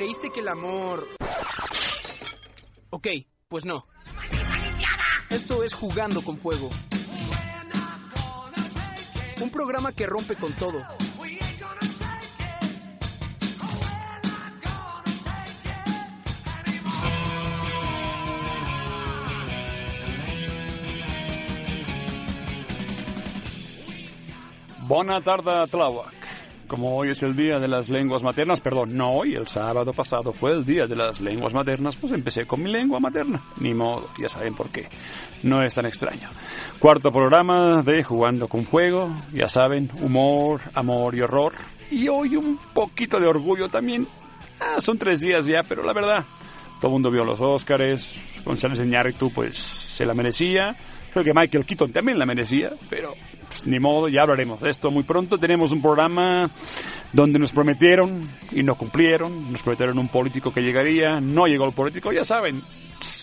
¿Creíste que el amor... Ok, pues no. Esto es Jugando con Fuego. Un programa que rompe con todo. Bona tarda, Tláhuac. Como hoy es el Día de las Lenguas Maternas, perdón, no hoy, el sábado pasado fue el Día de las Lenguas Maternas, pues empecé con mi lengua materna. Ni modo, ya saben por qué. No es tan extraño. Cuarto programa de Jugando con Fuego, ya saben, humor, amor y horror. Y hoy un poquito de orgullo también. Ah, son tres días ya, pero la verdad, todo el mundo vio los Óscares, González Iñárritu pues se la merecía. Creo que Michael Keaton también la merecía, pero pues, ni modo, ya hablaremos de esto muy pronto. Tenemos un programa donde nos prometieron y no cumplieron. Nos prometieron un político que llegaría, no llegó el político, ya saben,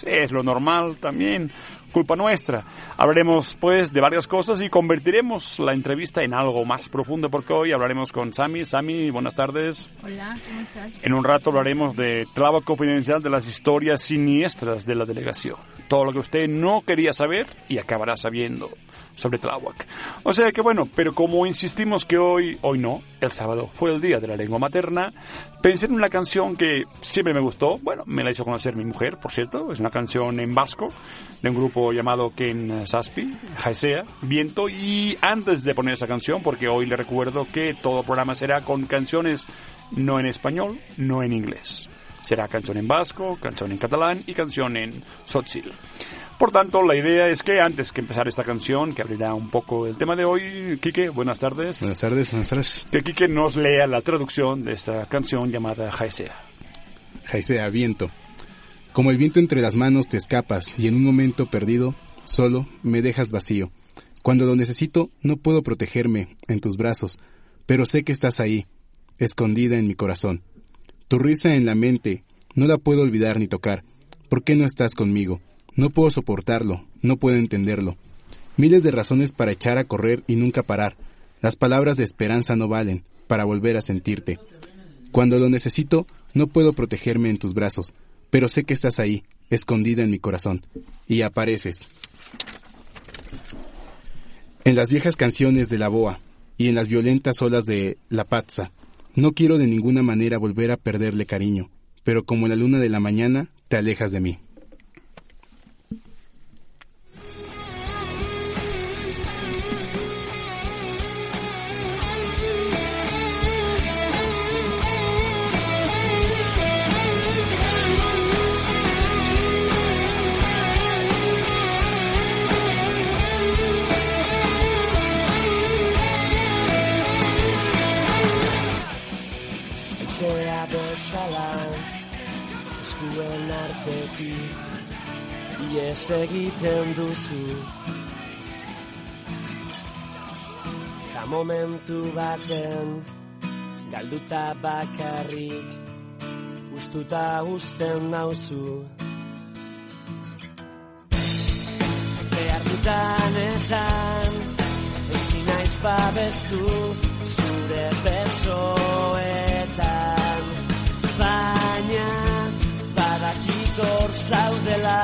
es lo normal también culpa nuestra. Hablaremos pues de varias cosas y convertiremos la entrevista en algo más profundo porque hoy hablaremos con Sami. Sami, buenas tardes. Hola, ¿cómo estás? En un rato hablaremos de clavo confidencial de las historias siniestras de la delegación. Todo lo que usted no quería saber y acabará sabiendo sobre Tláhuac. O sea que bueno, pero como insistimos que hoy, hoy no, el sábado fue el día de la lengua materna, pensé en una canción que siempre me gustó, bueno, me la hizo conocer mi mujer, por cierto, es una canción en vasco, de un grupo llamado Ken Saspi, Jaesea, Viento, y antes de poner esa canción, porque hoy le recuerdo que todo programa será con canciones no en español, no en inglés. Será canción en vasco, canción en catalán y canción en sotzil. Por tanto, la idea es que antes que empezar esta canción, que abrirá un poco el tema de hoy, Quique, buenas tardes. Buenas tardes, buenas tardes. Que Quique nos lea la traducción de esta canción llamada Jaesea. Jaesea, viento. Como el viento entre las manos te escapas y en un momento perdido, solo me dejas vacío. Cuando lo necesito, no puedo protegerme en tus brazos, pero sé que estás ahí, escondida en mi corazón. Tu risa en la mente, no la puedo olvidar ni tocar. ¿Por qué no estás conmigo? No puedo soportarlo, no puedo entenderlo. Miles de razones para echar a correr y nunca parar. Las palabras de esperanza no valen para volver a sentirte. Cuando lo necesito, no puedo protegerme en tus brazos, pero sé que estás ahí, escondida en mi corazón, y apareces. En las viejas canciones de la boa y en las violentas olas de la pazza, no quiero de ninguna manera volver a perderle cariño, pero como la luna de la mañana, te alejas de mí. Artetik ies egiten duzu. Ta momentu baten galduta bakarrik ustuta usten nauzu. Behar dutanetan ezin naiz babestu zure besoetan zaudela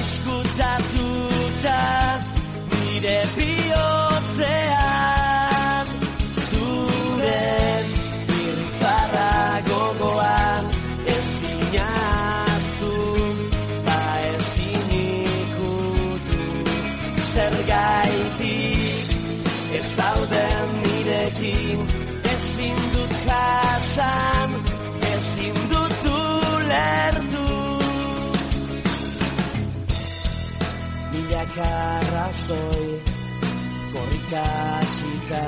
izkutatuta nire milaka arrazoi korrika hasita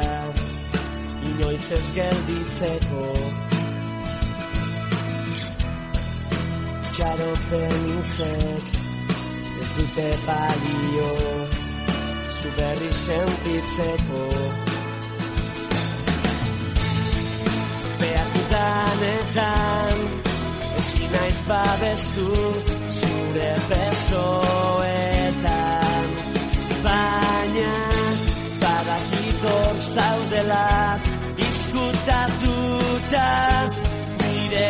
inoiz ez gelditzeko. Itxaropen hitzek ez dute balio zu berri sentitzeko. Behartudanetan ezin naiz babestu zure besoetan baina badakitor zaudela izkutatuta nire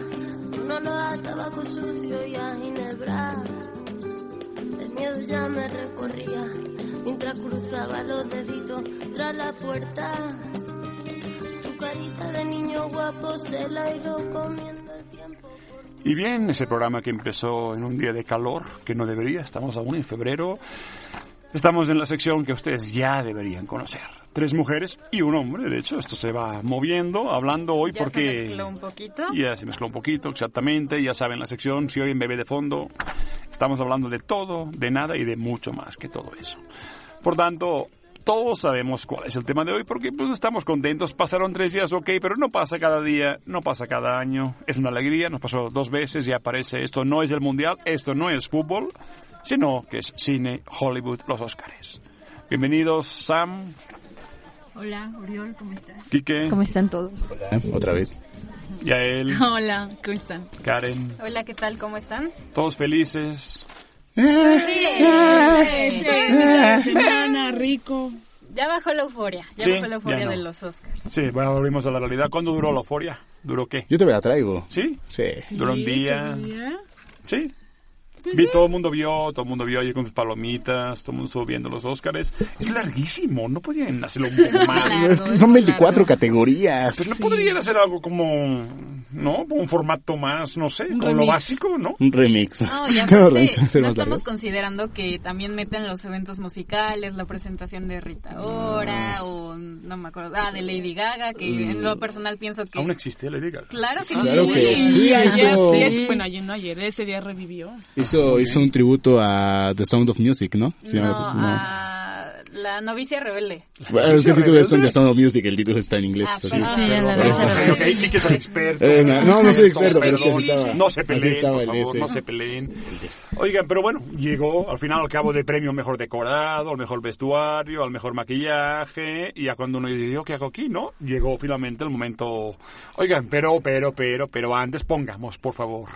fría, un olor a tabaco sucio y a ginebra. El miedo ya me recorría mientras cruzaba los deditos tras la puerta. Tu carita de niño guapo se la ha ido comiendo el tiempo. Y bien, ese programa que empezó en un día de calor, que no debería, estamos aún en febrero, estamos en la sección que ustedes ya deberían conocer. Tres mujeres y un hombre, de hecho, esto se va moviendo, hablando hoy Ya porque... se mezcló un poquito. Ya se mezcló un poquito, exactamente, ya saben la sección, si oyen bebé de fondo, estamos hablando de todo, de nada y de mucho más que todo eso. Por tanto, todos sabemos cuál es el tema de hoy porque pues estamos contentos, pasaron tres días, ok, pero no pasa cada día, no pasa cada año, es una alegría, nos pasó dos veces y aparece, esto no es el Mundial, esto no es fútbol, sino que es cine, Hollywood, los Oscars. Bienvenidos, Sam, Hola, Oriol, ¿cómo estás? Quique, ¿Cómo están todos? Hola, otra vez. Yael, Hola, ¿cómo están? Karen, Hola, ¿qué tal? ¿Cómo están? todos felices. Sí, semana, rico. Ya bajó la euforia, ya Sí, bajó la euforia no. de los Oscars. Sí, bueno, volvimos a la realidad. ¿Cuándo duró la euforia? ¿Duró qué? Yo te la traigo. ¿Sí? Sí. Duró un Sí, Sí. Vi, todo el mundo vio, todo el mundo vio ahí con sus palomitas, todo el mundo estuvo viendo los Óscares. Es larguísimo, no podían hacerlo un poco más. Largo, Es- es son muy 24 largo. categorías. Pero no podrían hacer algo como, ¿no? Un formato más, no sé, Un como lo básico, ¿no? Un remix. No, y aparte, no estamos considerando que también meten los eventos musicales, la presentación de Rita Ora, o no me acuerdo, ah, de Lady Gaga, que en lo personal pienso que... Aún existe, le diga. Claro que Claro sí. que sí, ayer, sí, es- bueno, ayer no ayer, ese día revivió. Hizo, hizo un tributo a The Sound of Music, ¿no? Se No, llama- no. a la novicia rebelde. Bueno, es que el título es Sound of Music, el título está en inglés. Ah, así. perdón. Sí, a la. Ok, es el experto. Eh, no, no, no soy experto, pero es que Perdón, así estaba. No se Así peleen, estaba por el favor, ese. no se peleen. Oigan, pero bueno, llegó al final al cabo de premio mejor decorado, al mejor vestuario, al mejor maquillaje, y ya cuando uno dice, ¿yo qué hago aquí? ¿No? Llegó finalmente el momento... Oigan, pero, pero, pero, pero antes pongamos, por favor,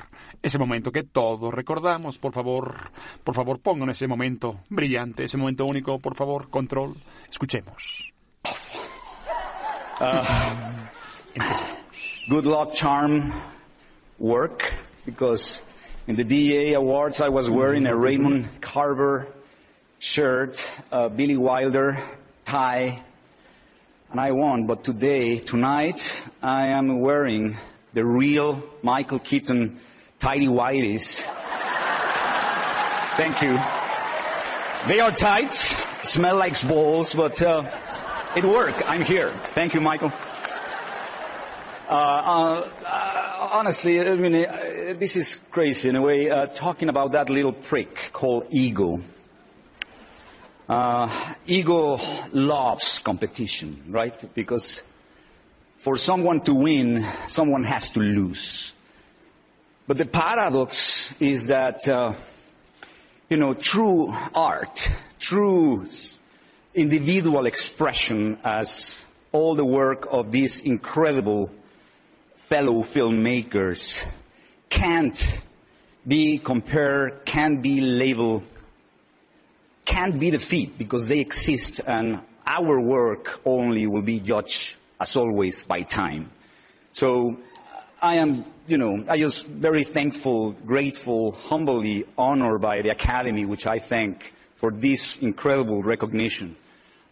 ese momento que todos recordamos, por favor, por favor, pongan ese momento brillante, ese momento único, por favor, control, escuchemos. Uh, good luck charm work because in the DA awards I was wearing a Raymond Carver shirt, a Billy Wilder tie, and I won. But today, tonight, I am wearing the real Michael Keaton tidy whities. Thank you. They are tight, smell like balls, but uh, it worked. I'm here. Thank you, Michael. Uh, uh, honestly, I mean, uh, this is crazy in a way. Uh, talking about that little prick called ego. Uh, ego loves competition, right? Because for someone to win, someone has to lose. But the paradox is that, uh, you know, true art, true individual expression as all the work of these incredible fellow filmmakers can't be compared, can't be labeled, can't be defeated because they exist and our work only will be judged as always by time. So I am, you know, I just very thankful, grateful, humbly honored by the Academy, which I thank for this incredible recognition,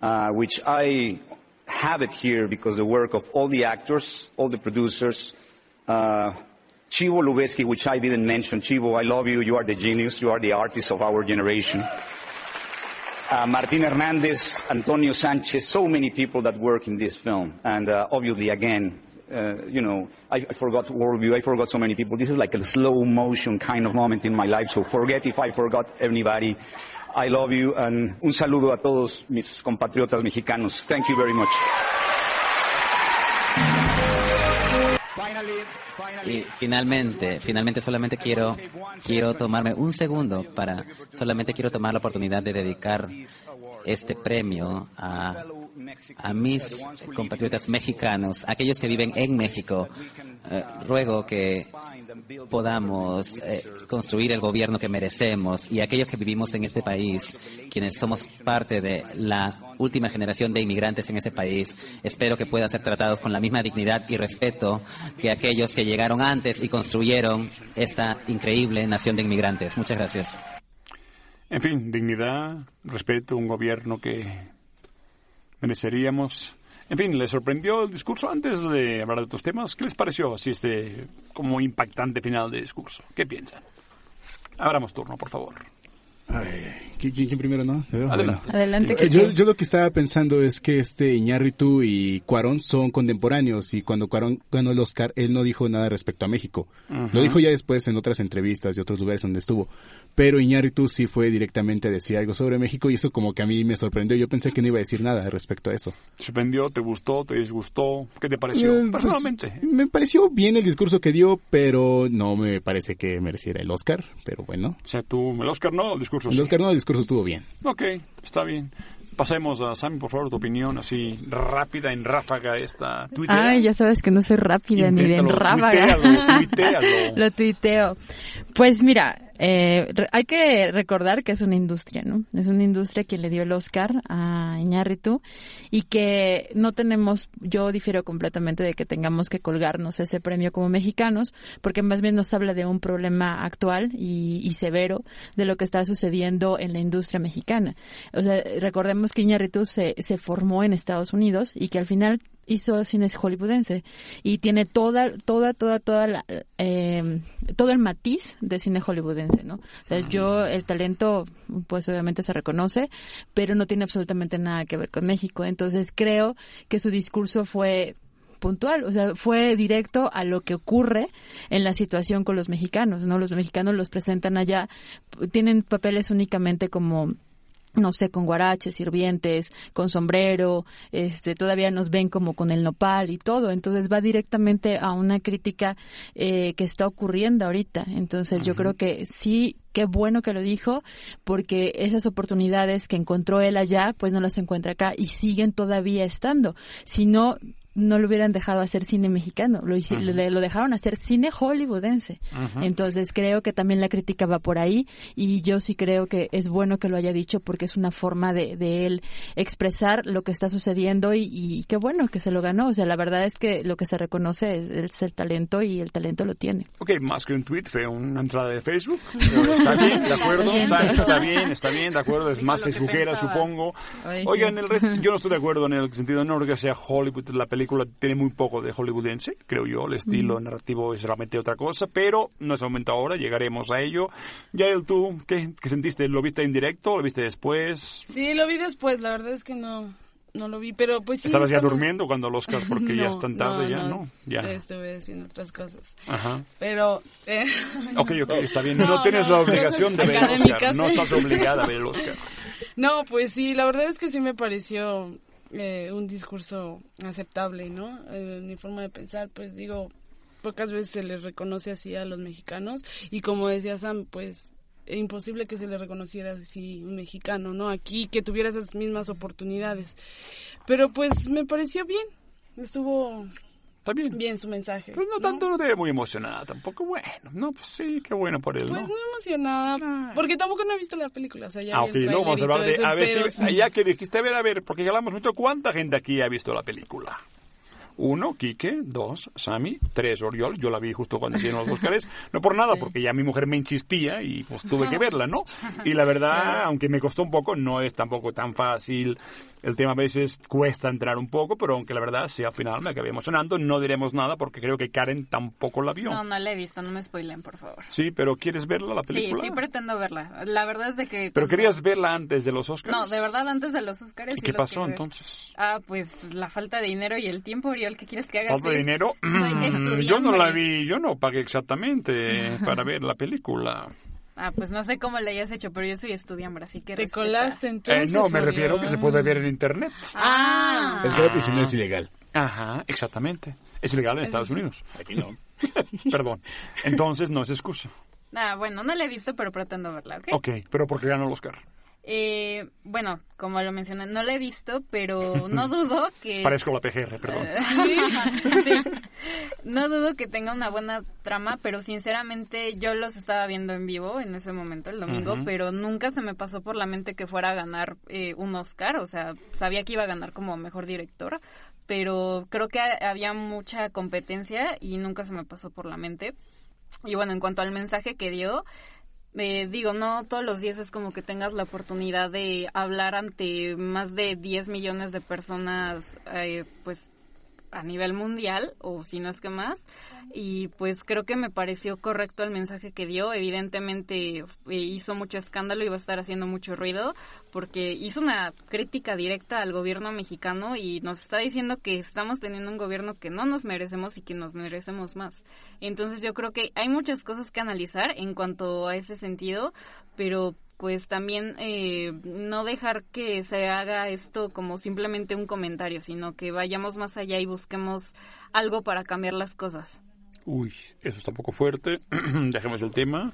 uh, which I have it here because the work of all the actors, all the producers, uh, Chivo Lubeski, which I didn't mention. Chivo, I love you. You are the genius. You are the artist of our generation. Uh, Martin Hernandez, Antonio Sanchez, so many people that work in this film. And uh, obviously, again, uh, you know, I, I forgot worldview. I forgot so many people. This is like a slow motion kind of moment in my life. So forget if I forgot anybody. I love you. And un saludo a todos mis compatriotas mexicanos. Thank you very much. Y finalmente, finalmente solamente quiero, quiero tomarme un segundo para, solamente quiero tomar la oportunidad de dedicar este premio a, a mis compatriotas mexicanos, aquellos que viven en México. Eh, ruego que podamos eh, construir el gobierno que merecemos y aquellos que vivimos en este país, quienes somos parte de la última generación de inmigrantes en este país, espero que puedan ser tratados con la misma dignidad y respeto que aquellos que llegaron antes y construyeron esta increíble nación de inmigrantes. Muchas gracias. En fin, dignidad, respeto, un gobierno que mereceríamos. En fin, ¿les sorprendió el discurso antes de hablar de otros temas? ¿Qué les pareció así este como impactante final de discurso? ¿Qué piensan? Abramos turno, por favor. ¿Quién, quién primero, no? Adelante. Adelante, Eh, Kike. Yo, yo lo que estaba pensando es que este Iñárritu y Cuarón son contemporáneos y cuando Cuarón ganó el Oscar, él no dijo nada respecto a México. Ajá. Lo dijo ya después en otras entrevistas y otros lugares donde estuvo. Pero Iñárritu sí fue directamente a decir algo sobre México y eso como que a mí me sorprendió. Yo pensé que no iba a decir nada respecto a eso. ¿Te sorprendió? ¿Te gustó? ¿Te disgustó? ¿Qué te pareció? Eh, pues, Personalmente. me pareció bien el discurso que dio, pero no me parece que mereciera el Oscar. Pero bueno. O sea, tú, el Oscar no, el discurso El sí. Oscar no, el discurso estuvo bien. Ok, está bien. Pasemos a Sammy, por favor, tu opinión así rápida, en ráfaga esta. Tuitea. Ay, ya sabes que no soy rápida ni de Inténtalo, ráfaga. tuitealo, tuitealo. Lo tuiteo. Pues mira, eh, hay que recordar que es una industria, ¿no? Es una industria que le dio el Oscar a Iñárritu y que no tenemos, yo difiero completamente de que tengamos que colgarnos ese premio como mexicanos, porque más bien nos habla de un problema actual y, y severo de lo que está sucediendo en la industria mexicana. O sea, recordemos que Iñárritu se, se formó en Estados Unidos y que al final hizo cine hollywoodense y tiene toda, toda, toda, toda la, eh, todo el matiz de cine hollywoodense, ¿no? O sea, yo, el talento, pues obviamente se reconoce, pero no tiene absolutamente nada que ver con México. Entonces creo que su discurso fue puntual, o sea, fue directo a lo que ocurre en la situación con los mexicanos, ¿no? Los mexicanos los presentan allá, tienen papeles únicamente como no sé, con guaraches, sirvientes, con sombrero, este, todavía nos ven como con el nopal y todo, entonces va directamente a una crítica eh, que está ocurriendo ahorita, entonces yo creo que sí, qué bueno que lo dijo, porque esas oportunidades que encontró él allá, pues no las encuentra acá y siguen todavía estando, si no no lo hubieran dejado hacer cine mexicano, lo, le- lo dejaron hacer cine hollywoodense. Entonces creo que también la crítica va por ahí y yo sí creo que es bueno que lo haya dicho porque es una forma de, de él expresar lo que está sucediendo y, y qué bueno que se lo ganó. O sea, la verdad es que lo que se reconoce es, es el talento y el talento lo tiene. Ok, más que un tweet, fue una entrada de Facebook. Pero está bien, de acuerdo. Está bien, está bien, de acuerdo. Es más facebookera, supongo. Ay, Oigan, el resto, yo no estoy de acuerdo en el sentido, no que sea Hollywood, la película tiene muy poco de hollywoodense, creo yo. El estilo Mm. narrativo es realmente otra cosa, pero no es el momento ahora, llegaremos a ello. Yael, tú, ¿qué, qué sentiste? ¿Lo viste en directo? ¿Lo viste después? Sí, lo vi después, la verdad es que no, no lo vi, pero pues sí. ¿Estabas ya estaba- durmiendo cuando el Oscar? Porque ya No, es tan tarde, ya, ¿no? Ya. Estuve haciendo otras cosas. Ajá. Pero... eh, Ok, ok, está bien. No, tienes la obligación de ver el. Oscar. No estás obligada a ver el Oscar. No, pues sí, la verdad es que sí me pareció eh, un discurso aceptable, ¿no? Eh, mi forma de pensar, pues digo, pocas veces se les reconoce así a los mexicanos y como decía Sam, pues es imposible que se le reconociera así un mexicano, ¿no? Aquí que tuviera esas mismas oportunidades. Pero pues me pareció bien, estuvo Está bien. bien su mensaje. Pues no tanto, no te ve muy emocionada tampoco. Bueno, no, pues sí, qué bueno por él, Pues ¿no? no emocionada, porque tampoco no he visto la película, o sea, ya Ah, ok, luego vamos a hablar de... todo A eso, ver, pero si, ya que dijiste, a ver, a ver, porque hablamos mucho, ¿cuánta gente aquí ha visto la película? Uno, Quique. Dos, Sammy. Tres, Oriol. Yo la vi justo cuando hicieron los Óscares. No por nada, porque ya mi mujer me insistía y pues tuve que verla, ¿no? Y la verdad, aunque me costó un poco, no es tampoco tan fácil. El tema a veces cuesta entrar un poco, pero aunque la verdad, sí, al final me acabé emocionando. No diremos nada porque creo que Karen tampoco la vio. No, no la he visto, no me spoilen, por favor. Sí, pero ¿quieres verla, la Sí, película? sí pretendo verla. La verdad es de que... Pero querías verla antes de los Oscars. No, de verdad, antes de los Oscars. ¿Y sí qué pasó entonces? Ah, pues la falta de dinero y el tiempo, Oriol, ¿qué quieres que haga? ¿Falta de dinero? Mm. Yo no la vi, yo no pagué exactamente para ver la película. Ah, pues no sé cómo le hayas hecho, pero yo soy estudiante, así que Te respeta. colaste Eh, entonces. no, me refiero que se puede ver en internet. Ah. Es gratis y no es ilegal. Ajá, exactamente. Es ilegal en Estados Unidos. Aquí no. Perdón. Entonces no es excusa. Ah, bueno, no la he visto, pero pretendo verla, ¿ok? Ok, pero porque ganó el Oscar. Eh, bueno, como lo mencioné, no la he visto, pero no dudo que... Parezco la PGR, perdón. Sí. No dudo que tenga una buena trama, pero sinceramente yo los estaba viendo en vivo en ese momento, el domingo, pero nunca se me pasó por la mente que fuera a ganar eh, un Oscar, o sea, sabía que iba a ganar como mejor director, pero creo que ha- había mucha competencia y nunca se me pasó por la mente. Y bueno, en cuanto al mensaje que dio, eh, digo, no todos los días es como que tengas la oportunidad de hablar ante más de 10 millones de personas, eh, pues a nivel mundial, o si no es que más, y pues creo que me pareció correcto el mensaje que dio. Evidentemente eh, hizo mucho escándalo y va a estar haciendo mucho ruido, porque hizo una crítica directa al gobierno mexicano y nos está diciendo que estamos teniendo un gobierno que no nos merecemos y que nos merecemos más. Entonces yo creo que hay muchas cosas que analizar en cuanto a ese sentido, pero pues también eh, no dejar que se haga esto como simplemente un comentario, sino que vayamos más allá y busquemos algo para cambiar las cosas. Uy, eso está un poco fuerte. Dejemos el tema.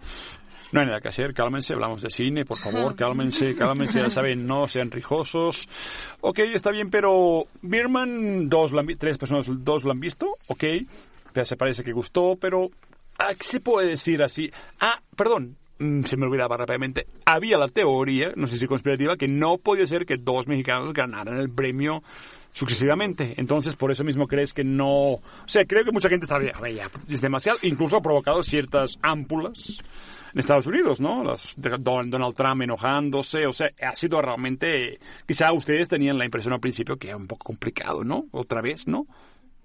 No hay nada que hacer, cálmense, hablamos de cine, por favor, cálmense, cálmense, ya saben, no sean rijosos. Ok, está bien, pero Birman, dos tres personas, dos lo han visto, ok, se parece que gustó, pero ¿a qué se puede decir así? Ah, perdón, se me olvidaba rápidamente, había la teoría, no sé si conspirativa, que no podía ser que dos mexicanos ganaran el premio sucesivamente. Entonces, por eso mismo crees que no... O sea, creo que mucha gente está ya, es demasiado, incluso ha provocado ciertas ámpulas en Estados Unidos, ¿no? Las Donald Trump enojándose, o sea, ha sido realmente... Quizá ustedes tenían la impresión al principio que era un poco complicado, ¿no? Otra vez, ¿no?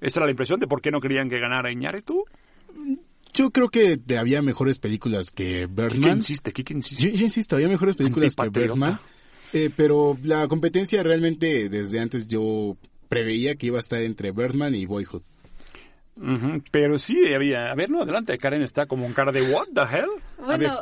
Esa era la impresión de por qué no querían que ganara Iñárritu. Yo creo que había mejores películas que Birdman. insiste? ¿Qué insiste? Yo, yo insisto, había mejores películas que. Birdman. Eh, pero la competencia realmente desde antes yo preveía que iba a estar entre Birdman y Boyhood. Pero sí había... A ver, no, adelante, Karen está como un cara de what the hell. Bueno,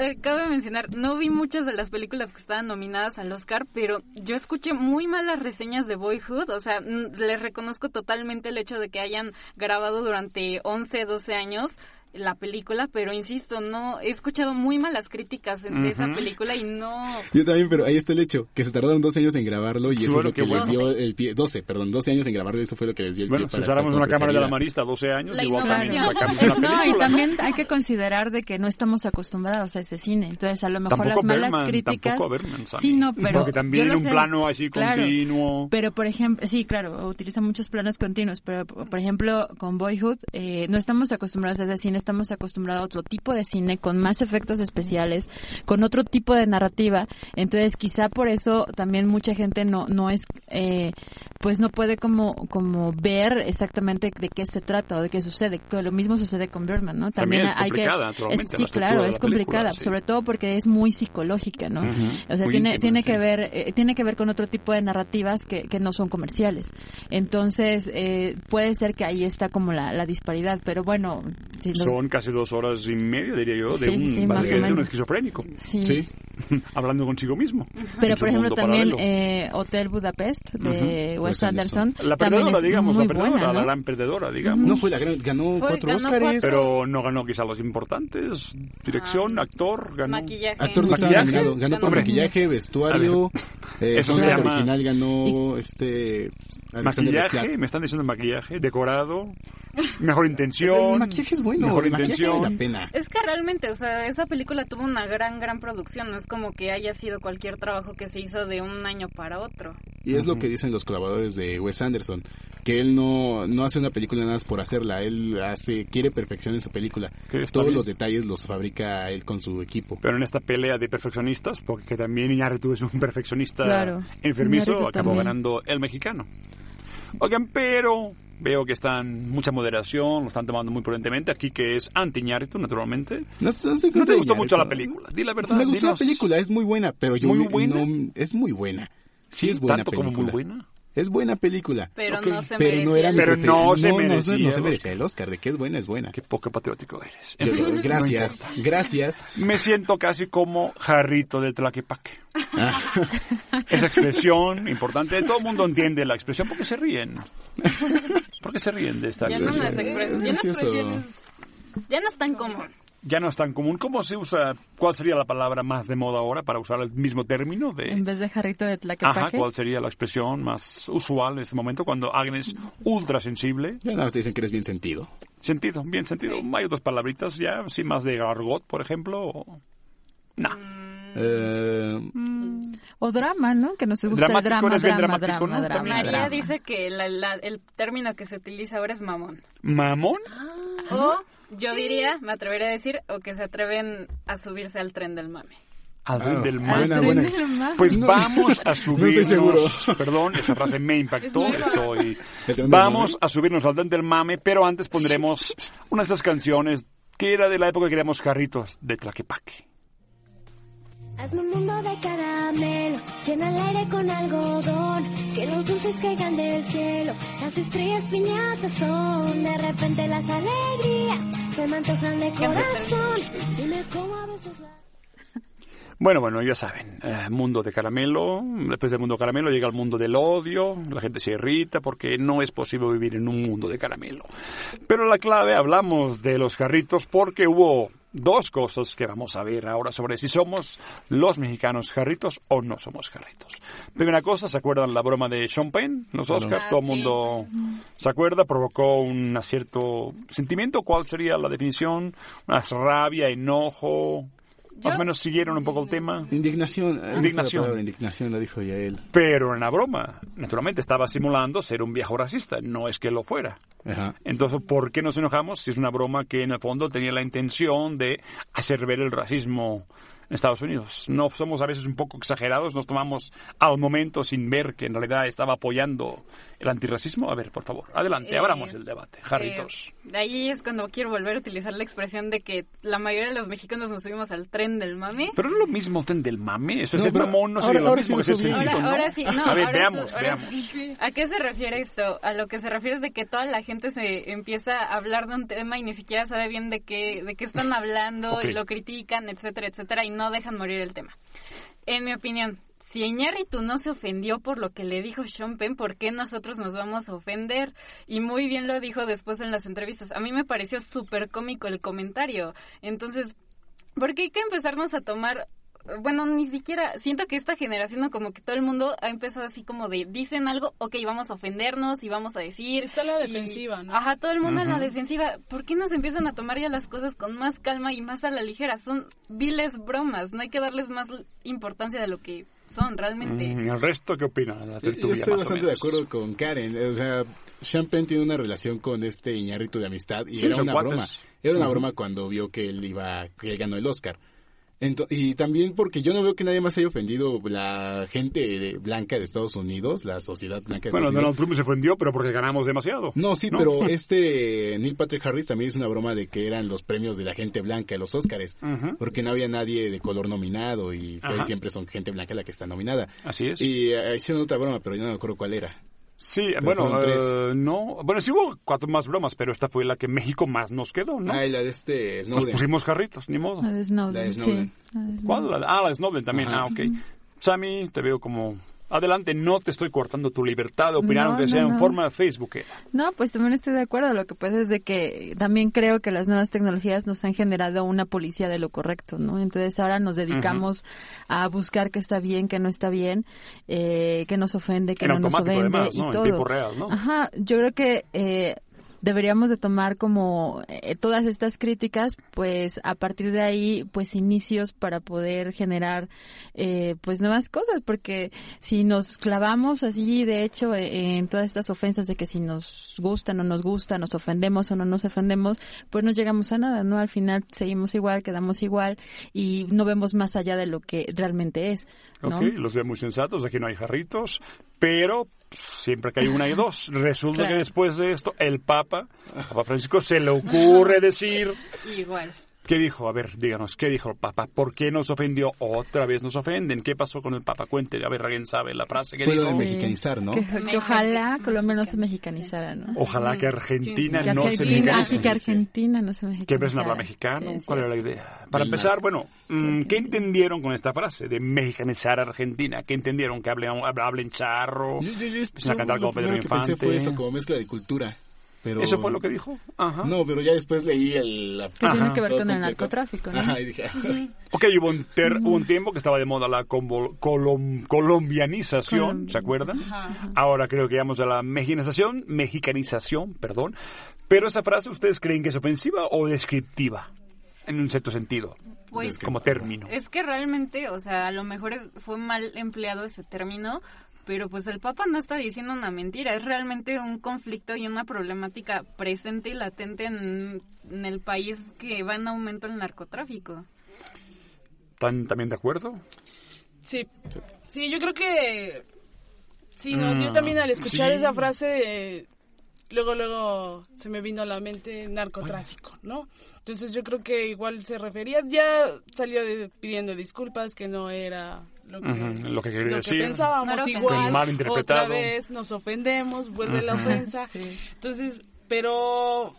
eh, cabe mencionar, no vi muchas de las películas que estaban nominadas al Oscar, pero yo escuché muy malas reseñas de Boyhood, o sea, les reconozco totalmente el hecho de que hayan grabado durante 11, 12 años la película, pero insisto, no he escuchado muy malas críticas de esa película y no Yo también, pero ahí está el hecho, que se tardaron 12 años en grabarlo y Sí, eso bueno, es lo que les bueno. dio el pie, 12, perdón, 12 años en grabarlo y eso fue lo que les dio el Bueno, pie si para usáramos una cámara de la. Marista 12 años, La igual también sacamos una no, y película. también hay que considerar de que no estamos acostumbrados a ese cine. Entonces, a lo mejor Tampoco las malas críticas. Sammy. sí, no, pero. Porque también yo lo un sé, plano así claro. continuo. Pero, por ejemplo, sí, claro, utiliza muchos planos continuos, pero, por ejemplo, con Boyhood, eh, no estamos acostumbrados a ese cine, estamos acostumbrados a otro tipo de cine, con más efectos especiales, con otro tipo de narrativa. Entonces, quizá por eso también mucha gente no, no es, eh, pues no puede como, como ver exactamente de qué se trata o de qué sucede. Todo lo mismo sucede con Birdman, ¿no? También es hay que, es- sí, claro, es complicada, sí. sobre todo porque es muy psicológica, ¿no? O sea, muy tiene, íntima, tiene sí. que ver, eh, tiene que ver con otro tipo de narrativas que, que no son comerciales. Entonces, eh, puede ser que ahí está como la, la disparidad, pero bueno, si no- Son casi dos horas y media, diría yo, de Sí, un, sí, más o básicamente de un esquizofrénico. Sí. Hablando consigo mismo. Pero, por ejemplo, también eh, Hotel Budapest de. Wes Anderson. La perdedora, es digamos, la muy perdedora, buena, la ¿no? gran perdedora, digamos. No fue la gran, ganó Fue- cuatro Óscares. Pero no ganó quizá los importantes. Dirección, actor, ganó. maquillaje. Actor no estaba ¿Maquillaje? Ganó por maquillaje, vestuario. Eh, Eso se llama- original ganó este. Maquillaje, me están diciendo maquillaje, decorado, mejor intención. El maquillaje es bueno, Mejor el intención. vale la pena. Es que realmente, o sea, esa película tuvo una gran, gran producción. Como que haya sido cualquier trabajo que se hizo de un año para otro. Y es lo que dicen los colaboradores de Wes Anderson, que él no, no hace una película nada más por hacerla, él hace quiere perfección en su película. Todos bien. los detalles los fabrica él con su equipo. Pero en esta pelea de perfeccionistas, porque también Iñárritu es un perfeccionista Claro, enfermizo, Iñárritu acabó también. ganando el mexicano. Oigan, pero veo que están mucha moderación, lo están tomando muy prudentemente. Aquí que es anti Iñárritu, naturalmente. No, no, ¿No te gustó mucho la película? Di la verdad. Me gustó dinos. la película, es muy buena, pero yo ¿Muy no- buena? es muy buena. Sí, es buena ¿Tanto película. como muy buena? Es buena película. Pero no se pero no era Pero no se no, merecía no, no se el merecía el Oscar. De que es buena, es buena. Qué poco patriótico eres. Yo- no gracias, gracias. Me siento casi como jarrito de Tlaquepaque. Ah, Esa expresión importante. Todo el mundo entiende la expresión porque se ríen. ¿Por qué se ríen de esta Ya expresión? las expres- ya no gracioso. expresiones- ya no es tan común. Ya no es tan común. ¿Cómo se usa? ¿Cuál sería la palabra más de moda ahora para usar el mismo término de... En vez de jarrito de Ajá, tlaquepaque. ¿cuál sería la expresión más usual en este momento cuando alguien es ultra sensible? ya nada más te dicen que eres bien sentido. Sentido, bien sentido. Hay otras palabritas ya, sí, más de argot, por ejemplo. o- No. Eh, O drama, ¿no? Que nos gusta el Dramático, drama, eres bien drama, dramático, drama, ¿no? drama, También. María drama. dice que la- la- el término que se utiliza ahora es mamón. ¿Mamón? O yo diría, me atrevería a decir, o que se atreven a subirse al tren del mame. Al tren del Al mal. buena, tren buena. Pues vamos a subirnos. Perdón, esa frase me impactó. Estoy. ¿El tren del Vamos mame? a subirnos al tren del mame, pero antes pondremos una de esas canciones que era de la época que queríamos carritos de Tlaquepaque. Hazme un mundo de caramelo, llena el aire con algodón, que los dulces caigan del cielo, las estrellas piñatas son, de repente las alegrías se me antojan de corazón, dime cómo a veces la... Bueno, bueno, ya saben, eh, mundo de caramelo, después del mundo caramelo llega el mundo del odio, la gente se irrita porque no es posible vivir en un mundo de caramelo. Pero la clave, hablamos de los jarritos porque hubo dos cosas que vamos a ver ahora sobre si somos los mexicanos jarritos o no somos jarritos. Primera cosa, ¿se acuerdan la broma de Sean Penn? Los Oscars, Ah, todo el sí. mundo se acuerda, provocó un cierto sentimiento. ¿Cuál sería la definición? Una rabia, enojo. Más o menos siguieron un poco el tema. indignación. eh, Indignación. esa palabra, indignación, lo dijo ya él. Pero en la broma, naturalmente estaba simulando ser un viejo racista, no es que lo fuera. Ajá. Entonces, ¿por qué nos enojamos si es una broma que en el fondo tenía la intención de hacer ver el racismo en Estados Unidos? No somos a veces un poco exagerados, nos tomamos al momento sin ver que en realidad estaba apoyando el antirracismo. A ver, por favor, adelante, Eh, abramos el debate. Jarritos. Eh, de ahí es cuando quiero volver a utilizar la expresión de que la mayoría de los mexicanos nos subimos al tren del mame. Pero es lo mismo ten del mame, eso es No, el pero mamón, no ahora- sería lo mismo sí que ser Ahora, ¿no? ahora sí, no, a ver, ahora veamos, ahora veamos. sí. ¿A qué se refiere esto? A lo que se refiere es de que toda la gente se empieza a hablar de un tema y ni siquiera sabe bien de qué, de qué están hablando Ok. y lo critican, etcétera, etcétera, y no dejan morir el tema. En mi opinión, si Iñárritu no se ofendió por lo que le dijo Sean Penn, ¿por qué nosotros nos vamos a ofender? Y muy bien lo dijo después en las entrevistas. A mí me pareció súper cómico el comentario. Entonces, ¿por qué hay que empezarnos a tomar bueno, ni siquiera, siento que esta generación, ¿no? como que todo el mundo ha empezado así como de, dicen algo, ok, vamos a ofendernos y vamos a decir. Está la y- defensiva, ¿no? Ajá, todo el mundo en la defensiva. ¿Por qué no se empiezan a tomar ya las cosas con más calma y más a la ligera? Son viles bromas, no hay que darles más importancia de lo que son realmente. Mm, ¿El resto qué opina la Yo estoy más o bastante de acuerdo con Karen. O sea, Champagne tiene una relación con este Iñárritu de amistad y Sí, era una cuates. broma. Era una broma cuando vio que él iba, que él ganó el Oscar. Ento- y también porque yo no veo que nadie más haya ofendido la gente de- blanca de Estados Unidos, la sociedad blanca de Bueno, Estados Donald Unidos. Trump se ofendió, pero porque ganamos demasiado. No, sí, pero este Neil Patrick Harris también hizo una broma de que eran los premios de la gente blanca, los Óscares, Ujú. porque no había nadie de color nominado y siempre son gente blanca la que está nominada. Así es. Y eh, hicieron otra broma, pero yo no me acuerdo cuál era. Sí, Pero bueno, eh, no. Bueno, sí hubo cuatro más bromas, pero esta fue la que México más nos quedó, ¿no? Ah, y la de este Nos Snowden. pusimos jarritos, ni modo. La de Snowden, La de sí. Snowden. La de Snowden. ¿Cuál? Ah, la de Snowden también. Ajá. Ah, ok. Sammy, te veo como... Adelante, no te estoy cortando tu libertad de opinar, No, aunque no, sea en no. forma de Facebook. eh. No, pues también estoy de acuerdo. Lo que pasa es de que también creo que las nuevas tecnologías nos han generado una policía de lo correcto, ¿no? Entonces ahora nos dedicamos a buscar qué está bien, qué no está bien, eh, qué nos ofende, qué En no nos ofende además, y ¿no? En todo. tiempo real, ¿no? Ajá, yo creo que eh, deberíamos de tomar como eh, todas estas críticas, pues a partir de ahí, pues inicios para poder generar eh, pues nuevas cosas, porque si nos clavamos así, de hecho, eh, en todas estas ofensas de que si nos gusta, no nos gusta, nos ofendemos o no nos ofendemos, pues no llegamos a nada, ¿no? Al final seguimos igual, quedamos igual y no vemos más allá de lo que realmente es, ¿no? Ok, los veo muy sensatos, aquí no hay jarritos, pero siempre que hay una hay dos. Resulta Claro. que después de esto, el Papa, Papa Francisco, se le ocurre decir... Igual. ¿Qué dijo? A ver, díganos, ¿qué dijo el Papa? ¿Por qué nos ofendió? Otra vez nos ofenden. ¿Qué pasó con el Papa? Cuente, a ver, alguien sabe la frase que dijo. de mexicanizar, ¿no? Que, que ojalá Colombia no se mexicanizara, ¿no? Ojalá que Argentina Que no se mexicanice. así que Argentina no se mexicanizara. ¿Qué ves no habla mexicano? Sí, sí. ¿Cuál era la idea? Para empezar, bueno, mm, ¿qué entendieron con esta frase de mexicanizar a Argentina? ¿Qué entendieron? ¿Que hablen, hablen charro? Yo, yo, yo, a cantar como Pedro que pensé Infante. fue eso, como mezcla de cultura. Pero... ¿Eso fue lo que dijo? Ajá. No, pero ya después leí el... la- Que tiene Ajá. que ver con el completo. narcotráfico, ¿no? Ajá, y dije... Ok, hubo un, ter- hubo un tiempo que estaba de moda la combo- colom- colombianización, Colom- ¿se acuerdan? Ajá. Ahora creo que llegamos a la mexicanización, mexicanización, perdón. Pero esa frase, ¿ustedes creen que es ofensiva o descriptiva? En un cierto sentido, Pues como término. Es que realmente, o sea, a lo mejor fue mal empleado ese término, pero pues el Papa no está diciendo una mentira, es realmente un conflicto y una problemática presente y latente en, en el país que va en aumento el narcotráfico. ¿Están también de acuerdo? Sí. Sí, yo creo que... Sí, no, Mm, yo también al escuchar sí. esa frase, eh, luego, luego se me vino a la mente narcotráfico, ¿no? Entonces yo creo que igual se refería, ya salió de- pidiendo disculpas, que no era lo que, Ujú, lo que quería lo decir. pensábamos No igual. Mal interpretado. otra vez nos ofendemos, vuelve la Ujú. ofensa. Sí. Entonces, pero...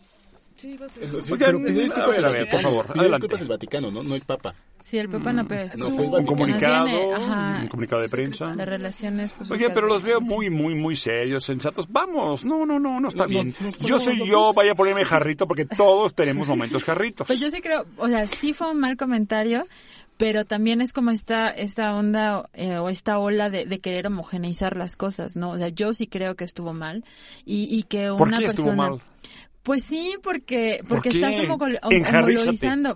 Sí, va a ser... Sí, pero pidió disculpas a ver, el a ver, por favor, Pidió disculpas el Vaticano, ¿no? No el Papa. Sí, el Papa no puede No, pues, Un comunicado, ajá, un comunicado de prensa. de relaciones públicas. Oye, pero los veo muy, muy, muy serios, sensatos. Vamos, no, no, no, no está Nos- bien. nos Yo soy yo, vaya a ponerme jarrito porque todos tenemos momentos jarritos. Pues yo sí creo, o sea, sí fue un mal comentario, pero también es como esta esta onda eh, o esta ola de, de querer homogeneizar las cosas, ¿no? O sea, yo sí creo que estuvo mal y, y que ¿Por una estuvo persona mal? Pues sí, porque ¿Por porque qué? estás homolo- hom- Enjarrízate. homologuizando.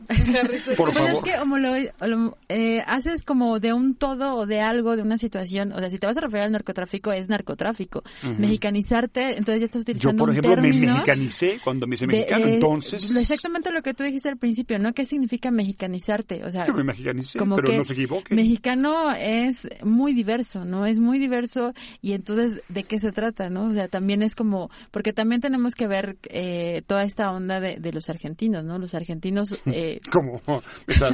Por Pues favor. es que homolo- hom- eh, haces como de un todo o de algo, de una situación. O sea, si te vas a referir al narcotráfico, es narcotráfico. Mexicanizarte, entonces ya estás Yo, utilizando por un ejemplo, me término mexicanicé cuando me hice de- mexicano, eh, entonces... Exactamente lo que tú dijiste al principio, ¿no? ¿Qué significa mexicanizarte? O sea, Yo me mexicanicé, como pero que no se equivoque. mexicano es muy diverso, ¿no? Es muy diverso y entonces, ¿de qué se trata, no? O sea, también es como, porque también tenemos que ver eh, toda esta onda de, de los argentinos, ¿no? Los argentinos, eh, ¿Cómo?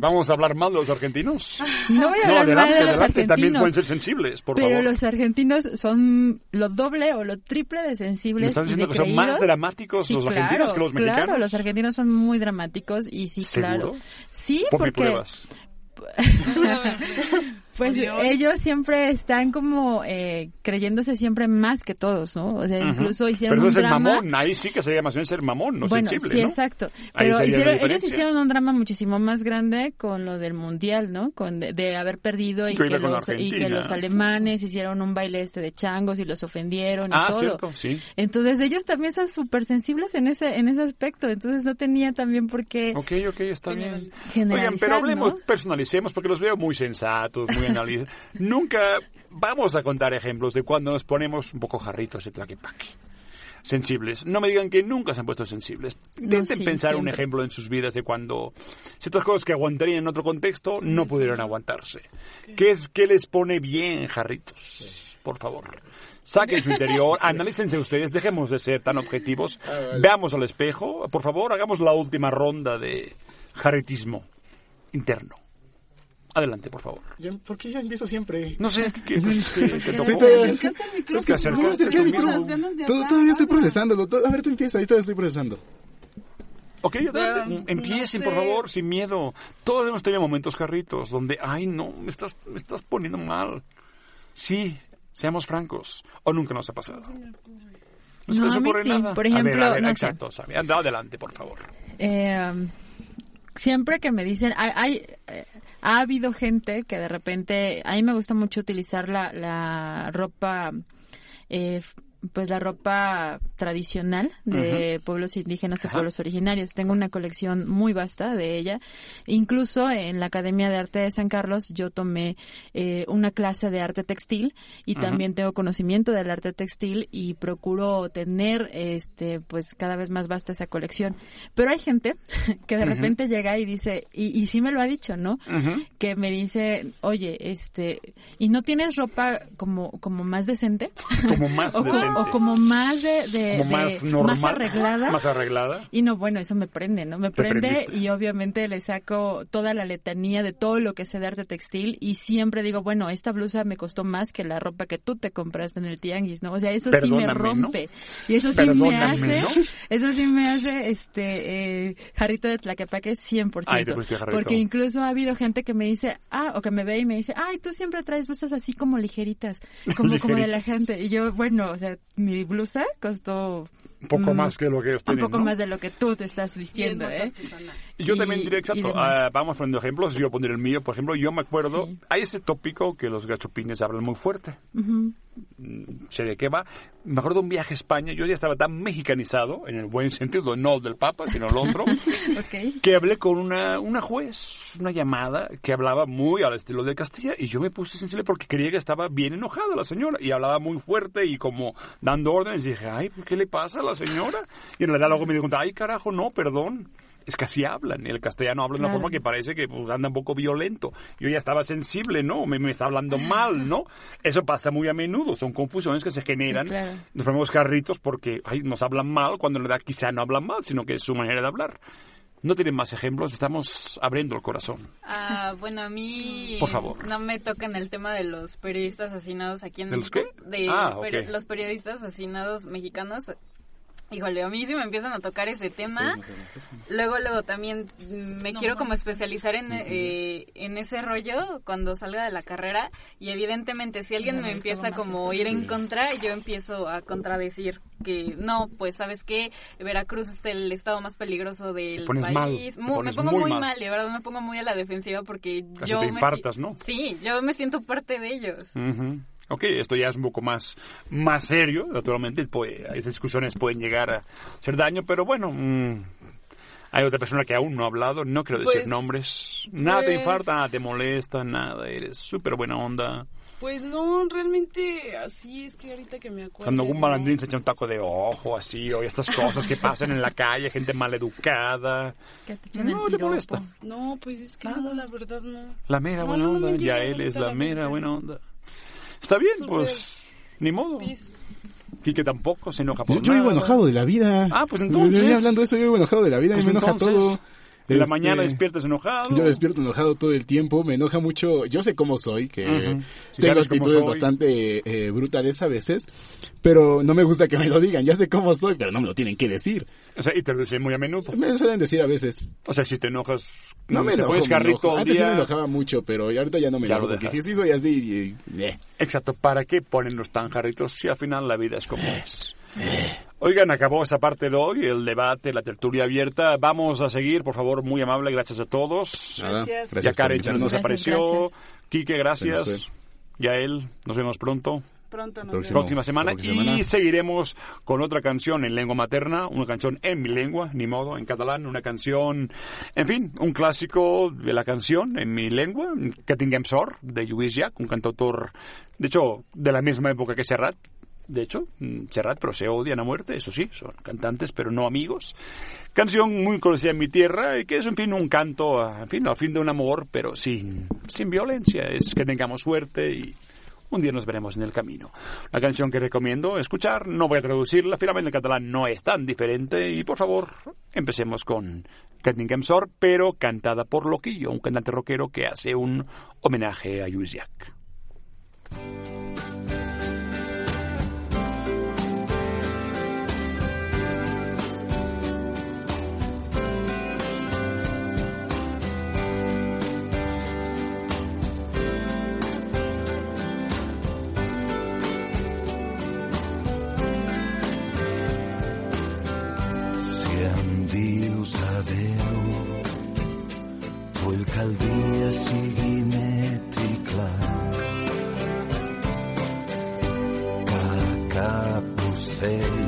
¿Vamos a hablar mal de los argentinos? no voy a No, hablar mal adelante, de los adelante, también argentinos, pueden ser sensibles, por pero favor. los argentinos son lo doble o lo triple de sensibles ¿Me estás diciendo que son más creídos. dramáticos Sí, los claro, argentinos que los mexicanos? Claro, los argentinos son muy dramáticos y sí, ¿Seguro? claro. Sí, Ponme porque pruebas. Pues ellos siempre están como eh, creyéndose siempre más que todos, ¿no? O sea, incluso hicieron Pero un drama. mamón, ahí sí que sería más bien ser mamón, no bueno, sensible, sí, ¿no? exacto. Pero hicieron- ellos hicieron un drama muchísimo más grande con lo del mundial, ¿no? Con de, de haber perdido y Que los, y que Argentina. los alemanes hicieron un baile este de changos y los ofendieron y Ah, todo. cierto, sí. Entonces ellos también son súper sensibles en ese en ese aspecto. Entonces no tenía también por qué Ok, ok, está bien. Oigan, pero hablemos, ¿no? personalicemos, porque los veo muy sensatos, muy Nunca vamos a contar ejemplos de cuando nos ponemos un poco jarritos de tlaquepaque. Sensibles. No me digan que nunca se han puesto sensibles. Intenten sí, pensar un ejemplo en sus vidas de cuando ciertas cosas que aguantarían en otro contexto no pudieron aguantarse. ¿Qué, es, ¿Qué les pone bien jarritos? Por favor. Saquen su interior, analícense ustedes, dejemos de ser tan objetivos, veamos al espejo, por favor, hagamos la última ronda de jarritismo interno. Adelante, por favor. ¿Por qué ya empiezo siempre? No sé, ¿qué, qué, pues, te- te tocó? Es que No acercaste micrófono. Todavía estoy procesándolo. A ver, tú empieza. Ahí todavía estoy procesando. Ok, adelante. No, Empiecen, no por sé. favor, sin miedo. Todos hemos tenido momentos, Carritos, donde, ay, no, me estás, me estás poniendo mal. Sí, seamos francos. O nunca nos ha pasado. No se No, a ocurre sí. nada. Por A ver, ejemplo, a ver, no sé. exacto, Sami. Anda, adelante, por favor. Eh, siempre que me dicen, hay, hay, eh, ha habido gente que de repente, a mí me gusta mucho utilizar la, la ropa, eh, pues la ropa tradicional de pueblos indígenas o pueblos originarios. Tengo una colección muy vasta de ella. Incluso en la Academia de Arte de San Carlos yo tomé eh, una clase de arte textil y también tengo conocimiento del arte textil y procuro tener este pues cada vez más vasta esa colección. Pero hay gente que de repente llega y dice, y, y sí me lo ha dicho, ¿no? Que me dice, oye, este, ¿y no tienes ropa como, como más decente? Como más o, o como más de, de- Como de- más normal. más arreglada. Más arreglada. Y no, bueno, eso me prende, ¿no? Me prende y obviamente le saco toda la letanía de todo lo que sé de arte textil y siempre digo, bueno, esta blusa me costó más que la ropa que tú te compraste en el tianguis, ¿no? O sea, eso sí me rompe. ¿no? Y eso sí me hace, ¿no? eso sí me hace, este, eh, jarrito de tlaquepaque 100%. Ay, te. Porque incluso ha habido gente que me dice, ah, o que me ve y me dice, ay, tú siempre traes blusas así como ligeritas, como, como de la gente. Y yo, bueno, o sea, mi blusa costó Un poco mm, más que lo que un tienen, poco ¿no? más de lo que tú te estás vistiendo, más ¿eh? Y yo Y- también diré exacto. ah, vamos poniendo ejemplos. Yo pondré el mío. Por ejemplo, yo me acuerdo. Hay ese tópico que los gachupines hablan muy fuerte. Ujú. Mm, sé de qué va. Me acuerdo de un viaje a España. Yo ya estaba tan mexicanizado, en el buen sentido, no el del Papa, sino el otro, Ok. que hablé con una, una juez, una llamada, que hablaba muy al estilo de Castilla. Y yo me puse sensible porque creía que estaba bien enojada la señora. Y hablaba muy fuerte y como dando órdenes. Y dije, ay, ¿qué le pasa a la señora? Y en realidad luego me di cuenta, ay, carajo, no, perdón. Es que así hablan. El castellano habla de una forma que parece que pues, anda un poco violento. Yo ya estaba sensible, ¿no? Me, me está hablando mal, ¿no? Eso pasa muy a menudo. Son confusiones que se generan. Sí, claro. Nos ponemos carritos porque ay, nos hablan mal cuando en realidad quizá no hablan mal, sino que es su manera de hablar. No tienen más ejemplos, estamos abriendo el corazón. Ah, bueno, a mí Por favor. no me tocan el tema de los periodistas asesinados aquí en ¿De los México. qué? De Ah, los periodistas asesinados mexicanos. Híjole, a mí sí me empiezan a tocar ese tema. Luego, luego también me quiero como especializar en, eh, en ese rollo cuando salga de la carrera y evidentemente si alguien me empieza como a ir en contra, yo empiezo a contradecir que no, pues sabes qué, Veracruz es el estado más peligroso del pones país. mal, te Mu- pones me pongo muy muy, mal. mal. de verdad me pongo muy a la defensiva porque Casi yo te me- infartas, ¿no? Sí, yo me siento parte de ellos. Ujú. Ok, esto ya es un poco más, más serio, naturalmente, puede, esas discusiones pueden llegar a hacer daño, pero bueno, mm, hay otra persona que aún no ha hablado, no quiero decir Pues- nombres, nada te pues- infarta, nada te molesta, nada, eres súper buena onda. Pues no, realmente así es que ahorita que me acuerdo. Cuando algún no. malandrín se echa un taco de ojo, así, o estas cosas que pasan en la calle, gente maleducada. No, te molesta. No, pues es que no, la verdad no. La mera No, buena onda, ya él es la la mera buena onda. Está bien, pues, ni modo. Quique tampoco se enoja por Yo, yo vivo nada. enojado de la vida. Ah, pues Me entonces. venía hablando de eso, yo vivo enojado de la vida, Pues y me enoja entonces. todo. En la Este, mañana despiertas enojado. Yo despierto enojado todo el tiempo, me enoja mucho, yo sé cómo soy, que Ujú. Sí, tengo sabes cómo actitudes bastante eh, brutales a veces, pero no me gusta que me lo digan, ya sé cómo soy, pero no me lo tienen que decir. O sea, y te lo dicen muy a menudo. Me suelen decir a veces. O sea, si te enojas, No me te enojo, me todo Antes sí me día. enojaba mucho, pero ahorita ya no me Ya enojo, lo porque si soy así, eh. Exacto, ¿para qué ponernos tan jarritos si al final la vida es como es? Oigan, acabó esa parte de hoy, el debate, la tertulia abierta. Vamos a seguir, por favor, muy amable, gracias a todos. Gracias. gracias ya Karen se nos desapareció. Gracias. Quique, gracias. Yael, nos vemos pronto. Pronto nos Próximo. Próxima semana. próxima y semana. seguiremos con otra canción en lengua materna, una canción en mi lengua, ni modo, en catalán, una canción, en fin, un clásico de la canción en mi lengua, que tinguem sort, de Lluís Llach, un cantautor, de hecho, de la misma época que Serrat, de hecho, mm, Serrat, pero se odian a muerte, eso sí, son cantantes, pero no amigos. Canción muy conocida en mi tierra y que es, en fin, un canto, en fin, al fin de un amor, pero sin, sin violencia. Es que tengamos suerte y un día nos veremos en el camino. La canción que recomiendo escuchar, no voy a traducirla, finalmente el catalán no es tan diferente y por favor, empecemos con Que tinguem sort, pero cantada por Loquillo, un cantante rockero que hace un homenaje a Lluís. Que el dia sigui net i clar. Que cap ocell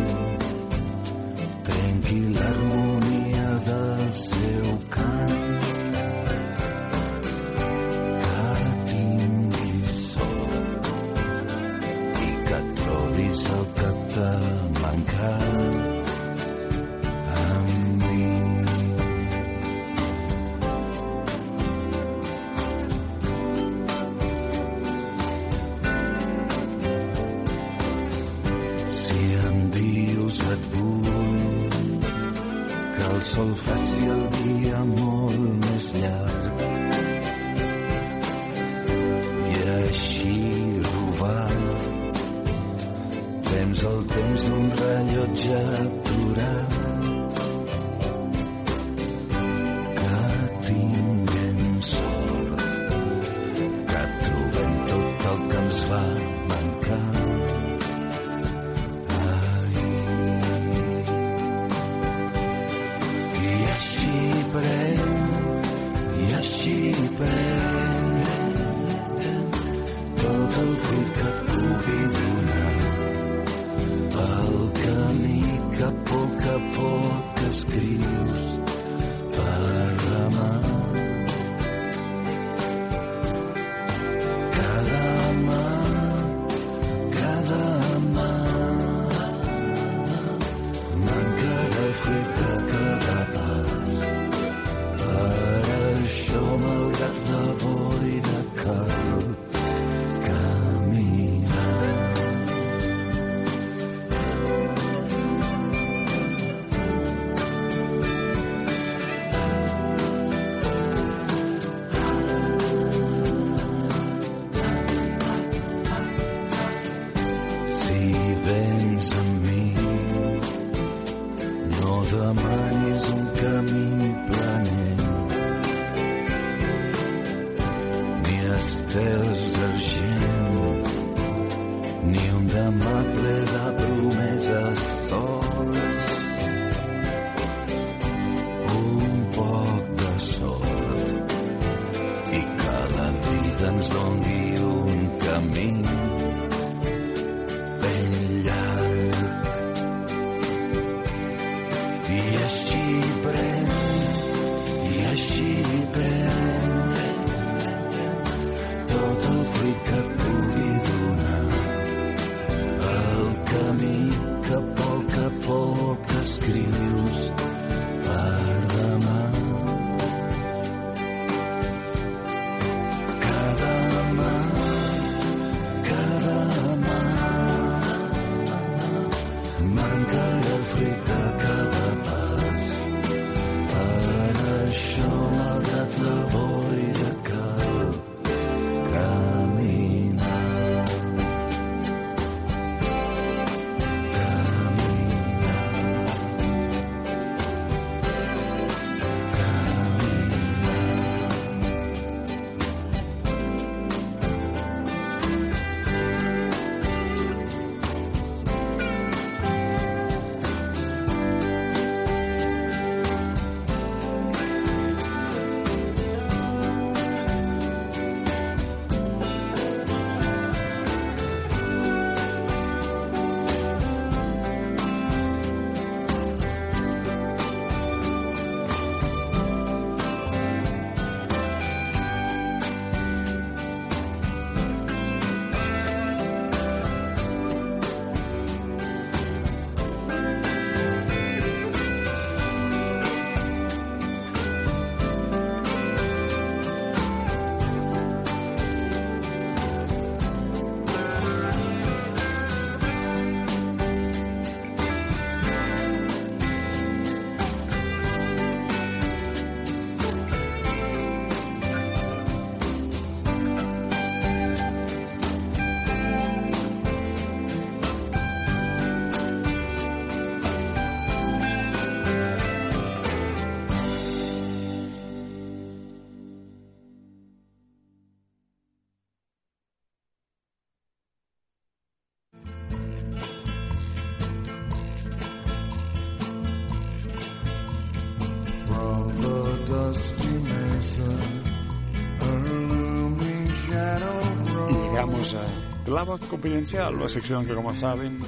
bienvenidos a Tláhuac Confidencial, la sección que, como saben,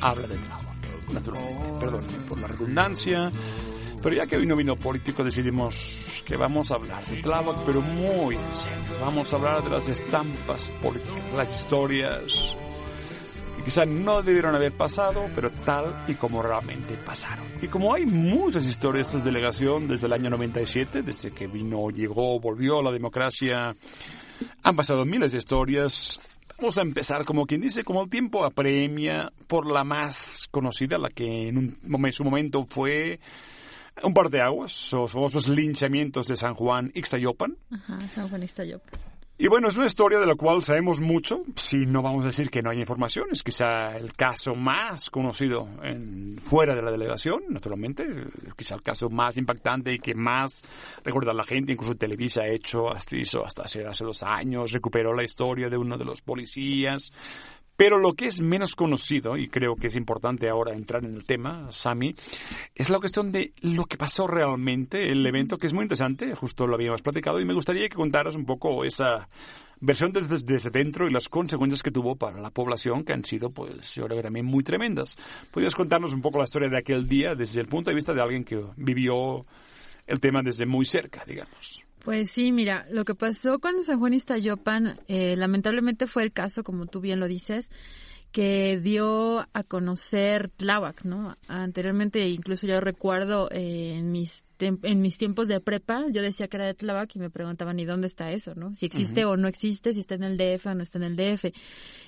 habla de Tláhuac, naturalmente. Perdón por la redundancia, pero ya que hoy no vino político, decidimos que vamos a hablar de Tláhuac, pero muy en serio. Vamos a hablar de las estampas políticas, las historias que quizá no debieron haber pasado, pero tal y como realmente pasaron. Y como hay muchas historias de esta delegación desde el año 97, desde que vino, llegó, volvió la democracia, han pasado miles de historias. Vamos a empezar, como quien dice, como el tiempo apremia por la más conocida, la que en un su momento fue un par de aguas, los famosos linchamientos de San Juan Ixtayopan. Ajá, San Juan Ixtayopa. Y bueno, es una historia de la cual sabemos mucho, si no vamos a decir que no hay información, es quizá el caso más conocido en, fuera de la delegación, naturalmente, quizá el caso más impactante y que más recuerda a la gente, incluso Televisa ha hecho, hasta hizo hasta hace, hace dos años, recuperó la historia de uno de los policías. Pero lo que es menos conocido, y creo que es importante ahora entrar en el tema, Sami, es la cuestión de lo que pasó realmente, el evento, que es muy interesante, justo lo habíamos platicado, y me gustaría que contaras un poco esa versión desde, dentro y las consecuencias que tuvo para la población, que han sido, pues, yo creo que también muy tremendas. ¿Podrías contarnos un poco la historia de aquel día desde el punto de vista de alguien que vivió el tema desde muy cerca, digamos? Pues sí, mira, lo que pasó con San Juan Iztayopan, eh, lamentablemente fue el caso, como tú bien lo dices, que dio a conocer Tláhuac, ¿no? Anteriormente, incluso yo recuerdo eh, en mis en mis tiempos de prepa, yo decía que era de Tláhuac y me preguntaban, ¿y dónde está eso, no? Si existe o no existe, si está en el DF o no está en el DF.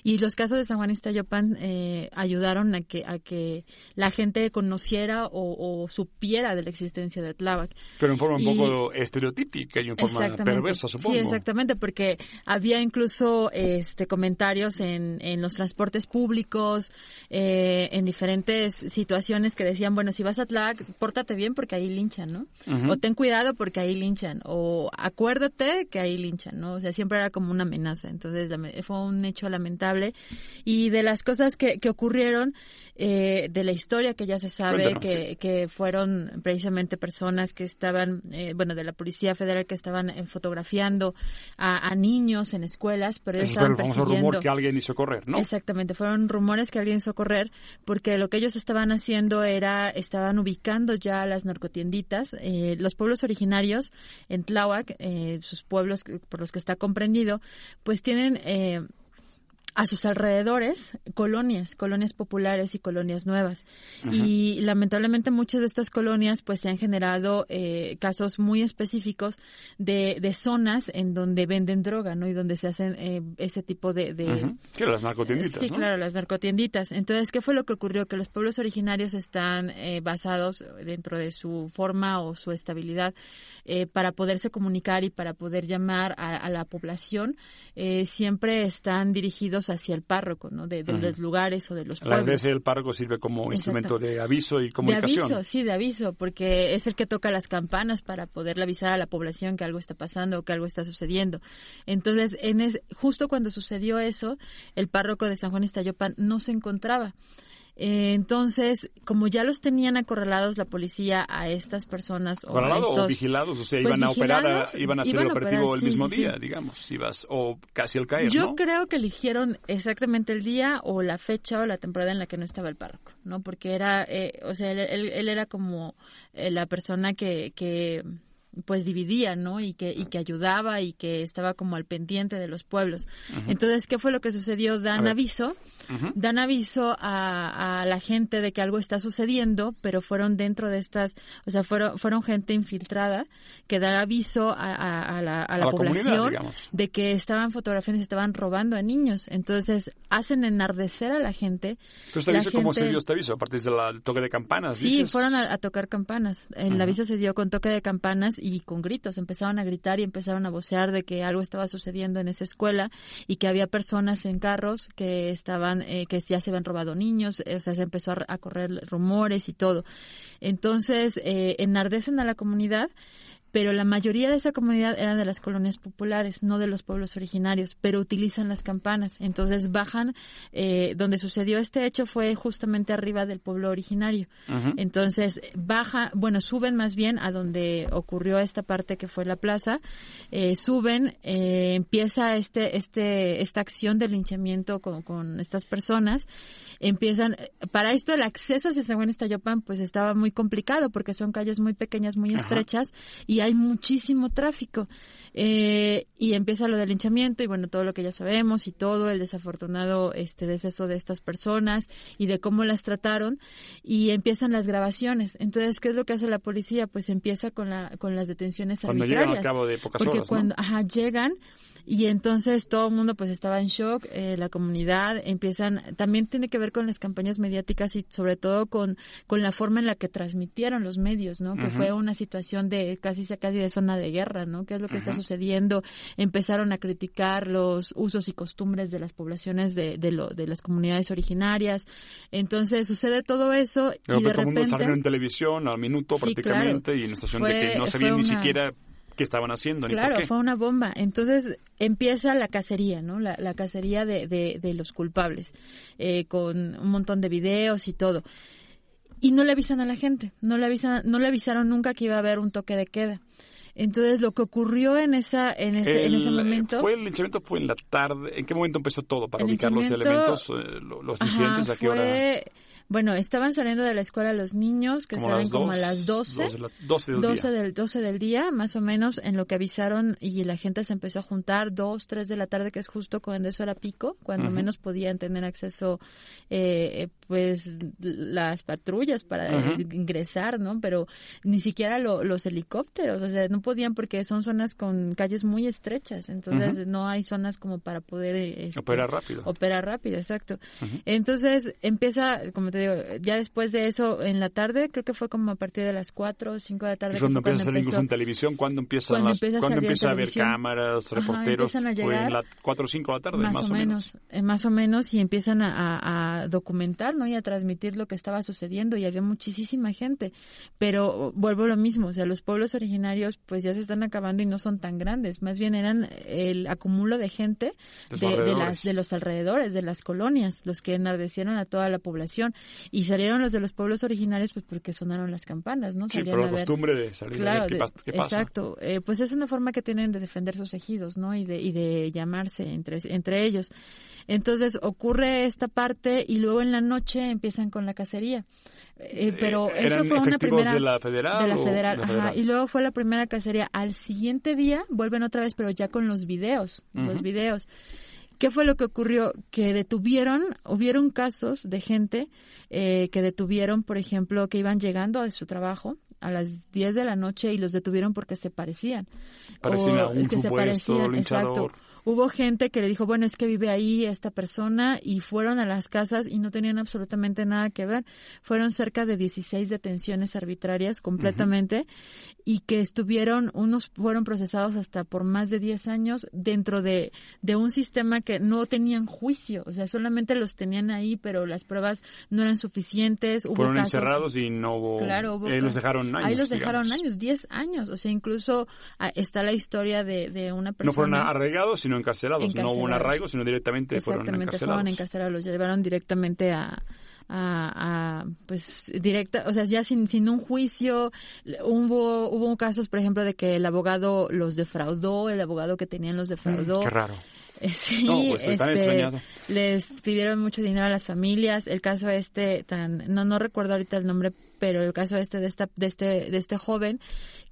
Y los casos de San Juan Iztayopan eh, ayudaron a que, a que la gente conociera o, o supiera de la existencia de Tláhuac. Pero en forma un Y- poco estereotípica y en forma perversa, supongo. Sí, exactamente, porque había incluso este comentarios en, en los transportes públicos, eh, en diferentes situaciones que decían, bueno, si vas a Tlac, pórtate bien porque ahí linchan, ¿no? O ten cuidado porque ahí linchan, o acuérdate que ahí linchan, ¿no? O sea, siempre era como una amenaza. Entonces, fue un hecho lamentable. Y de las cosas que, que ocurrieron, eh, de la historia que ya se sabe, que, que fueron precisamente personas que estaban, eh, bueno, de la Policía Federal que estaban eh, fotografiando a, a niños en escuelas, pero ellos Ese fue el estaban famoso rumor que alguien hizo correr, ¿no? Exactamente, fueron rumores que alguien hizo correr porque lo que ellos estaban haciendo era, estaban ubicando ya las narcotienditas. Eh, los pueblos originarios en Tláhuac, eh, sus pueblos por los que está comprendido, pues tienen... A sus alrededores colonias, colonias populares y colonias nuevas. Ajá. Y lamentablemente muchas de estas colonias pues se han generado eh, casos muy específicos de, de zonas en donde venden droga, ¿no? Y donde se hacen eh, ese tipo de... de-. Sí, las narcotienditas, Sí, ¿no? claro, las narcotienditas. Entonces, ¿qué fue lo que ocurrió? Que los pueblos originarios están eh, basados dentro de su forma o su estabilidad eh, para poderse comunicar y para poder llamar a, a la población. eh, siempre están dirigidos hacia el párroco, ¿no? De, de Ujú. los lugares o de los La pueblos. iglesia del párroco sirve como instrumento de aviso y De comunicación. aviso, sí, de aviso, porque es el que toca las campanas para poderle avisar a la población que algo está pasando o que algo está sucediendo. Entonces, en es, justo cuando sucedió eso, el párroco de San Juan Estayopan no se encontraba. Eh, entonces, como ya los tenían acorralados la policía a estas personas o a ¿Acorralado o vigilados? O sea, Pues iban a operar, a- iban a hacer iban el operativo operar, el sí, mismo sí, día, sí. digamos, ibas, o casi al caer, Yo ¿no? creo que eligieron exactamente el día o la fecha o la temporada en la que no estaba el párroco, ¿no? Porque era, eh, o sea, él, él- él era como eh, la persona que, que pues dividía, ¿no? Y que, y que ayudaba y que estaba como al pendiente de los pueblos. Entonces, ¿qué fue lo que sucedió? A Dan aviso, dan aviso a, a la gente de que algo está sucediendo, pero fueron dentro de estas, o sea, fueron, fueron gente infiltrada que da aviso a, a- a la, a la la comunidad, población de que estaban fotografiando y estaban robando a niños. Entonces, hacen enardecer a la gente. Pero este La aviso, ¿cómo se dio este aviso? Aparte del toque de campanas, Sí, dices? fueron a, a tocar campanas. El aviso se dio con toque de campanas y con gritos. Empezaron a gritar y empezaron a vocear de que algo estaba sucediendo en esa escuela y que había personas en carros que estaban, eh, que ya se habían robado niños. eh, o sea, se empezó a, a correr rumores y todo. Entonces, eh, enardecen a la comunidad. Pero la mayoría de esa comunidad eran de las colonias populares, no de los pueblos originarios, pero utilizan las campanas. Entonces bajan, eh, donde sucedió este hecho fue justamente arriba del pueblo originario. Entonces baja, bueno, suben más bien a donde ocurrió esta parte que fue la plaza, eh, suben, eh, empieza este, este, esta acción de linchamiento con, con estas personas, empiezan, para esto el acceso hacia San Juan pues estaba muy complicado porque son calles muy pequeñas, muy estrechas y hay muchísimo tráfico. Eh, y empieza lo del linchamiento y bueno, todo lo que ya sabemos y todo el desafortunado este deceso de estas personas y de cómo las trataron y empiezan las grabaciones. Entonces, ¿qué es lo que hace la policía? Pues empieza con la con las detenciones Cuando llegan arbitrarias. al cabo de pocas Porque horas, ¿no? cuando ajá, llegan y entonces todo el mundo pues estaba en shock, eh, la comunidad empiezan, también tiene que ver con las campañas mediáticas y sobre todo con, con la forma en la que transmitieron los medios, ¿no? Que fue una situación de casi casi de zona de guerra, ¿no? ¿Qué es lo que está sucediendo? Empezaron a criticar los usos y costumbres de las poblaciones de, de, lo, de las comunidades originarias. Entonces sucede todo eso y que de todo el mundo salió en televisión al minuto Sí, prácticamente claro. y en estación Fue- de que no sabían ni una- siquiera qué estaban haciendo ni Claro, por qué. fue una bomba. Entonces empieza la cacería, ¿no? La, la cacería de, de, de los culpables, eh, con un montón de videos y todo. Y no le avisan a la gente, no le avisan, no le avisaron nunca que iba a haber un toque de queda. Entonces lo que ocurrió en esa, en ese, en ese momento. ¿Fue el linchamiento fue en la tarde? ¿En qué momento empezó todo para ubicar los elementos, eh, lo- los Ajá, incidentes? ¿A qué hora? Bueno, estaban saliendo de la escuela los niños, que Como salen como a las 12. dos de la- 12 del 12 día. del 12 del día, más o menos, en lo que avisaron y la gente se empezó a juntar, 2, 3 de la tarde, que es justo cuando eso era pico, cuando menos podían tener acceso, eh, pues, las patrullas para ingresar, ¿no? Pero ni siquiera lo- los helicópteros, o sea, no podían porque son zonas con calles muy estrechas, entonces no hay zonas como para poder... eh, este, Operar rápido. Operar rápido, exacto. Entonces empieza, como te digo, ya después de eso, en la tarde, creo que fue como a partir de las 4 o 5 de la tarde. Es cuando empieza a salir incluso en televisión, cuando empiezan Cuando las, empieza a empieza a haber cámaras, reporteros, a fue en llegar. las 4 o 5 de la tarde, más, o menos, eh, más o menos, y empiezan a, documentar, ¿no? Y a transmitir lo que estaba sucediendo, y había muchísima gente. Pero vuelvo a lo mismo, o sea, los pueblos originarios, pues ya se están acabando y no son tan grandes, más bien eran el acumulo de gente De las, de los alrededores, de las colonias, los que enardecieron a toda la población. Y salieron los de los pueblos originarios, pues porque sonaron las campanas, ¿no? Sí, Salían por la a ver- costumbre de salir a Claro, ver qué, de- pas- qué pasa. Exacto, Eh, pues es una forma que tienen de defender sus ejidos, ¿no? Y de, y de llamarse entre, entre ellos. Entonces ocurre esta parte y luego en la noche empiezan con la cacería. Eh, pero Eh, eso ¿eran fue una primera de la federal de la federal, de la ajá, federal? y luego fue la primera cacería. Al siguiente día vuelven otra vez, pero ya con los videos, los videos. ¿Qué fue lo que ocurrió? Que detuvieron, hubieron casos de gente eh, que detuvieron, por ejemplo, que iban llegando de su trabajo a las 10 de la noche y los detuvieron porque se parecían. Parecían a un que se parecían, linchador. exacto. Hubo gente que le dijo, bueno, es que vive ahí esta persona y fueron a las casas y no tenían absolutamente nada que ver. Fueron cerca de 16 detenciones arbitrarias completamente y que estuvieron, unos fueron procesados hasta por más de 10 años dentro de, de un sistema que no tenían juicio, o sea, solamente los tenían ahí, pero las pruebas no eran suficientes. Hubo Fueron casos- encerrados y no hubo... Claro, hubo eh, los dejaron años, Ahí los dejaron digamos. años, 10 años. O sea, incluso ah, está la historia de, de una persona. No fueron arraigados, sino encarcelados. No hubo un Encarcelados. arraigo, sino directamente fueron encarcelados. fueron encarcelados, los llevaron directamente a, a, a, pues directa, o sea, ya sin, sin un juicio, hubo, hubo casos, por ejemplo, de que el abogado los defraudó, el abogado que tenían los defraudó. Qué raro. Eh, Sí, No, pues, este, les pidieron mucho dinero a las familias. El caso este, tan, no, no recuerdo ahorita el nombre, pero el caso este de esta, de este, de este joven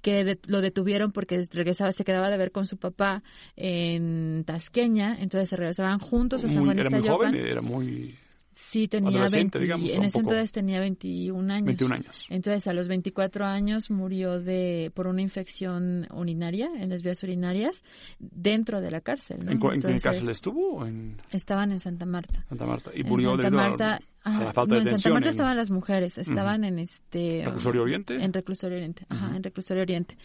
que de- lo detuvieron porque regresaba, se quedaba de ver con su papá en Tasqueña, entonces se regresaban juntos a San Muy- Juan era muy joven, era muy... Sí, tenía adolescente, 20, digamos, en ese entonces tenía 21 años. 21 años. Entonces a los 24 años murió de por una infección urinaria en las vías urinarias dentro de la cárcel. ¿no? ¿En, en qué cárcel estuvo? En Estaban en Santa Marta. Santa Marta. Y En murió Santa debido a- Marta, Ajá, la falta no, de en Santa. Marta en- estaban las mujeres, estaban en este... ¿Reclusorio Oriente? En Reclusorio Oriente, ajá, en Reclusorio Oriente.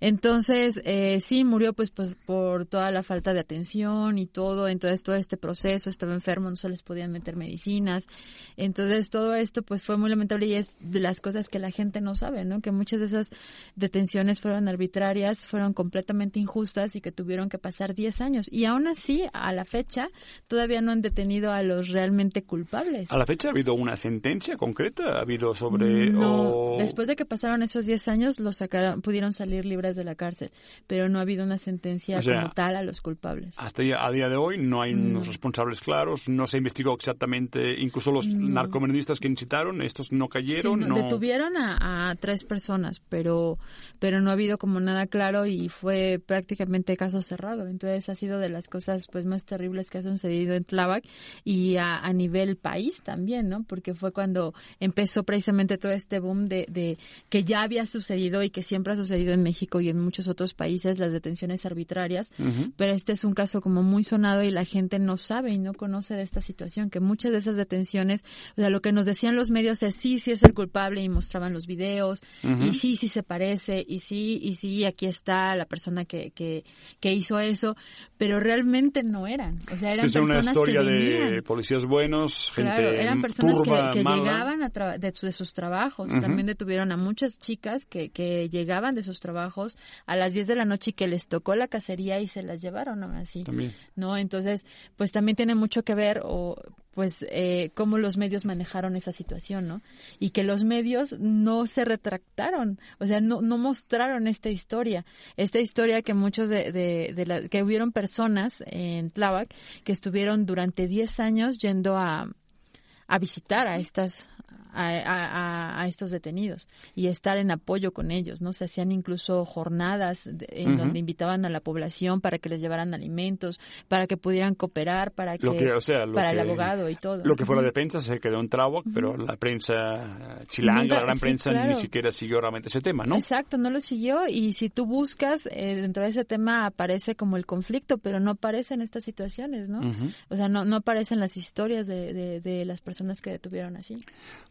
Entonces, eh, sí, murió pues, pues por toda la falta de atención y todo, entonces todo este proceso, estaba enfermo, no se les podían meter medicinas, entonces todo esto pues fue muy lamentable y es de las cosas que la gente no sabe, ¿no? Que muchas de esas detenciones fueron arbitrarias, fueron completamente injustas y que tuvieron que pasar 10 años. Y aún así, a la fecha, todavía no han detenido a los realmente culpables. ¿A la fecha ha habido una sentencia concreta? ¿Ha habido sobre...? No, o- después de que pasaron esos 10 años, los sacaron, pudieron salir libres de la cárcel, pero no ha habido una sentencia O sea, como tal a los culpables. Hasta a día de hoy no hay No. unos responsables claros, no se investigó exactamente, incluso los No. narcomenudistas que incitaron, estos no cayeron, no, no... Detuvieron a, a tres personas, pero, pero no ha habido como nada claro y fue prácticamente caso cerrado. Entonces ha sido de las cosas pues más terribles que ha sucedido en Tláhuac y a, a nivel país también, ¿no? Porque fue cuando empezó precisamente todo este boom de, de que ya había sucedido y que siempre ha sucedido en México y en muchos otros países las detenciones arbitrarias, pero este es un caso como muy sonado y la gente no sabe y no conoce de esta situación, que muchas de esas detenciones, o sea, lo que nos decían los medios es sí, sí es el culpable y mostraban los videos y sí, sí se parece y sí, y sí, aquí está la persona que, que, que hizo eso, pero realmente no eran, o sea, eran Sí, es una personas historia que de policías buenos, gente Claro, eran personas que, turba, que mala. llegaban a tra- de, su- de sus trabajos. También detuvieron a muchas chicas que, que llegaban de sus trabajos a las 10 de la noche y que les tocó la cacería y se las llevaron aún así. También. ¿No? Entonces, pues también tiene mucho que ver o pues eh, cómo los medios manejaron esa situación, ¿no? Y que los medios no se retractaron, o sea, no, no mostraron esta historia, esta historia que muchos de, de, de la- que hubieron personas en Tláhuac que estuvieron durante 10 años yendo a, a visitar a estas a, a- a- a estos detenidos y estar en apoyo con ellos, ¿no? Se hacían incluso jornadas de- en donde invitaban a la población para que les llevaran alimentos, para que pudieran cooperar, para que, Lo que, o sea, lo para que, el abogado y todo. Lo que fue la defensa se quedó en Tráhuac, pero la prensa chilanga, Nunca- la gran sí, prensa, claro. ni siquiera siguió realmente ese tema, ¿no? Exacto, no lo siguió y si tú buscas eh, dentro de ese tema aparece como el conflicto, pero no aparecen estas situaciones, ¿no? O sea, no, no aparecen las historias de, de, de las personas que detuvieron así.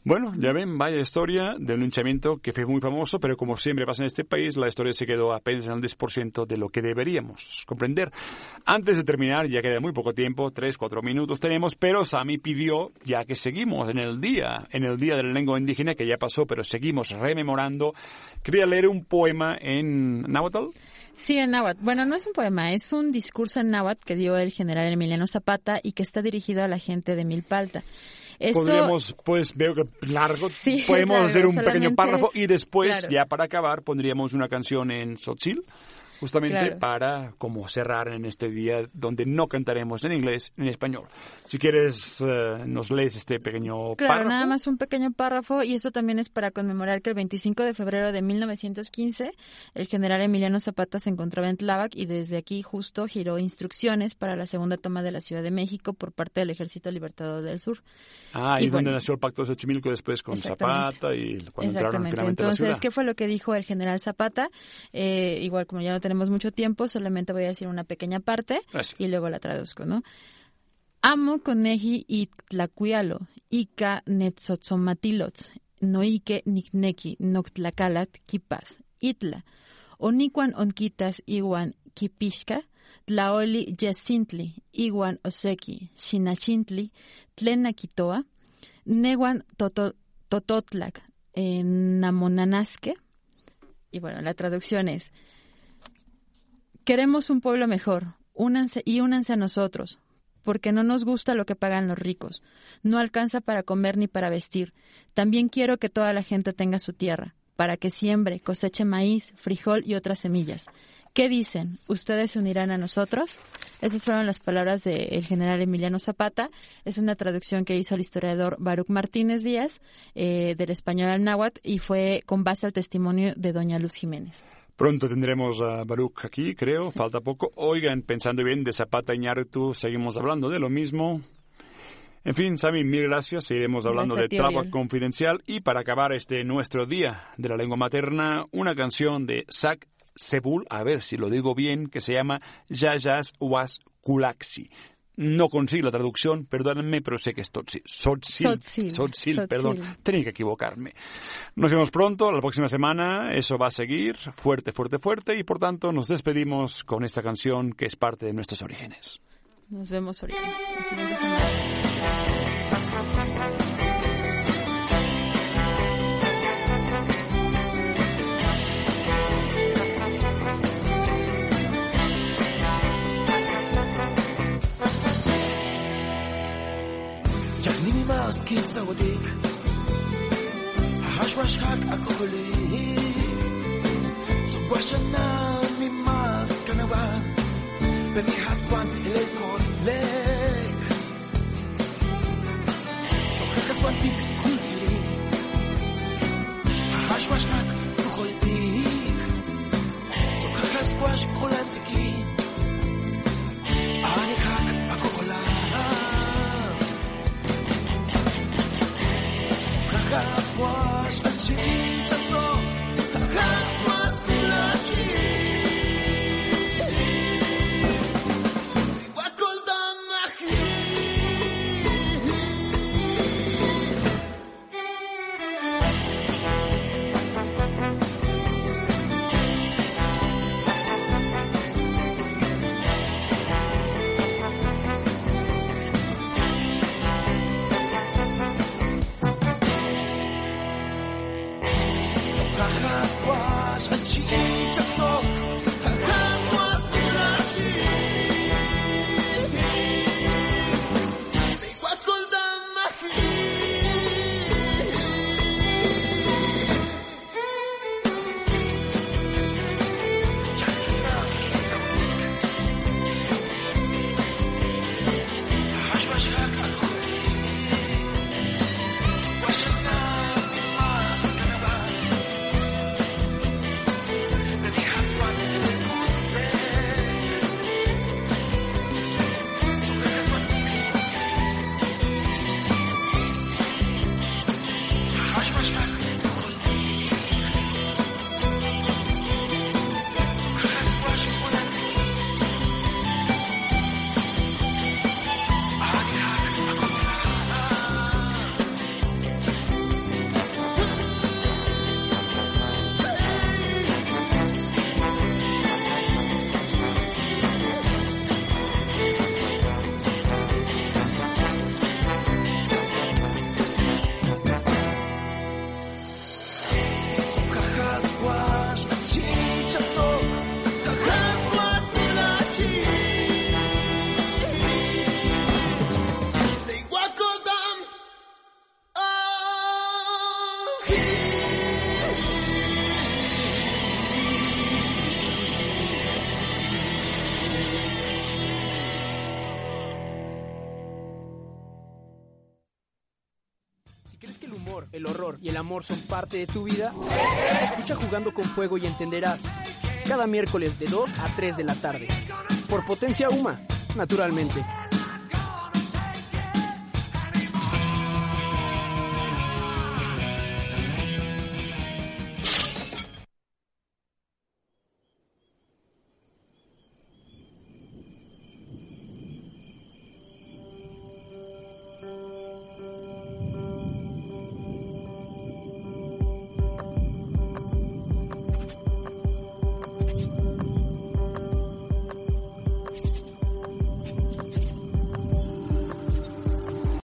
Bueno, ya ven, vaya historia de un linchamiento que fue muy famoso, pero como siempre pasa en este país, la historia se quedó apenas en el 10% de lo que deberíamos comprender. Antes de terminar, ya queda muy poco tiempo, 3, 4 minutos tenemos, pero Sami pidió, ya que seguimos en el día, en el día de la lengua indígena, que ya pasó, pero seguimos rememorando, quería leer un poema en náhuatl. Sí, en náhuatl. Bueno, no es un poema, es un discurso en náhuatl que dio el general Emiliano Zapata y que está dirigido a la gente de Milpalta. Esto, Podríamos, pues, veo que largo, Sí, podemos largo, hacer un pequeño párrafo y después, claro. ya para acabar, pondríamos una canción en Sotzil, justamente Claro. para como cerrar en este día donde no cantaremos en inglés en español. Si quieres, eh, nos lees este pequeño Claro, párrafo. nada más un pequeño párrafo y eso también es para conmemorar que el 25 de febrero de 1915 el general Emiliano Zapata se encontraba en Tláhuac y desde aquí justo giró instrucciones para la segunda toma de la Ciudad de México por parte del Ejército Libertador del Sur. Ah, y, donde bueno. nació el Pacto de Xochimilco después con. Zapata y cuando entraron a la Entonces, ciudad. ¿qué fue lo que dijo el general Zapata? Eh, igual, como ya no tenemos mucho tiempo, solamente voy a decir una pequeña parte Gracias. y luego la traduzco, ¿no? Amo coneji y tlacuialo, ica netzotzomatilots, noike nikneki noctlacalat kipas, itla, onicuan onquitas iguan kipixca, tlaoli yesintli, iguan oseki, xinachintli, tlenakitoa, neguan toto- tototlac, eh, namonanasque. Y bueno, la traducción es, queremos un pueblo mejor, únanse y únanse a nosotros, porque no nos gusta lo que pagan los ricos, no alcanza para comer ni para vestir. También quiero que toda la gente tenga su tierra, para que siembre, coseche maíz, frijol y otras semillas. ¿Qué dicen? ¿Ustedes se unirán a nosotros? Esas fueron las palabras del general Emiliano Zapata. Es una traducción que hizo el historiador Baruch Martínez Díaz eh, del español al náhuatl y fue con base al testimonio de doña Luz Jiménez. Pronto tendremos a Baruch aquí, creo, falta poco. Oigan, pensando bien, de Zapata y Ñarritu seguimos hablando de lo mismo. En fin, Sami, mil gracias. Seguiremos hablando Gracias de Traba Oriol. Confidencial. Y para acabar este nuestro día de la lengua materna, una canción de Zach Sebul, a ver si lo digo bien, que se llama Yayas Was Kulaksi. No consigo la traducción, perdónenme, pero sé que es Totsil. Sotzil, Sotzil. perdón. Tenía que equivocarme. Nos vemos pronto, la próxima semana. Eso va a seguir fuerte, fuerte, fuerte. Y por tanto, nos despedimos con esta canción que es parte de nuestros orígenes. Nos vemos ahorita. La siguiente semana. Amor son parte de tu vida, escucha Jugando con Fuego y entenderás. Cada miércoles de 2 a 3 de la tarde. Por Potencia Uma, naturalmente.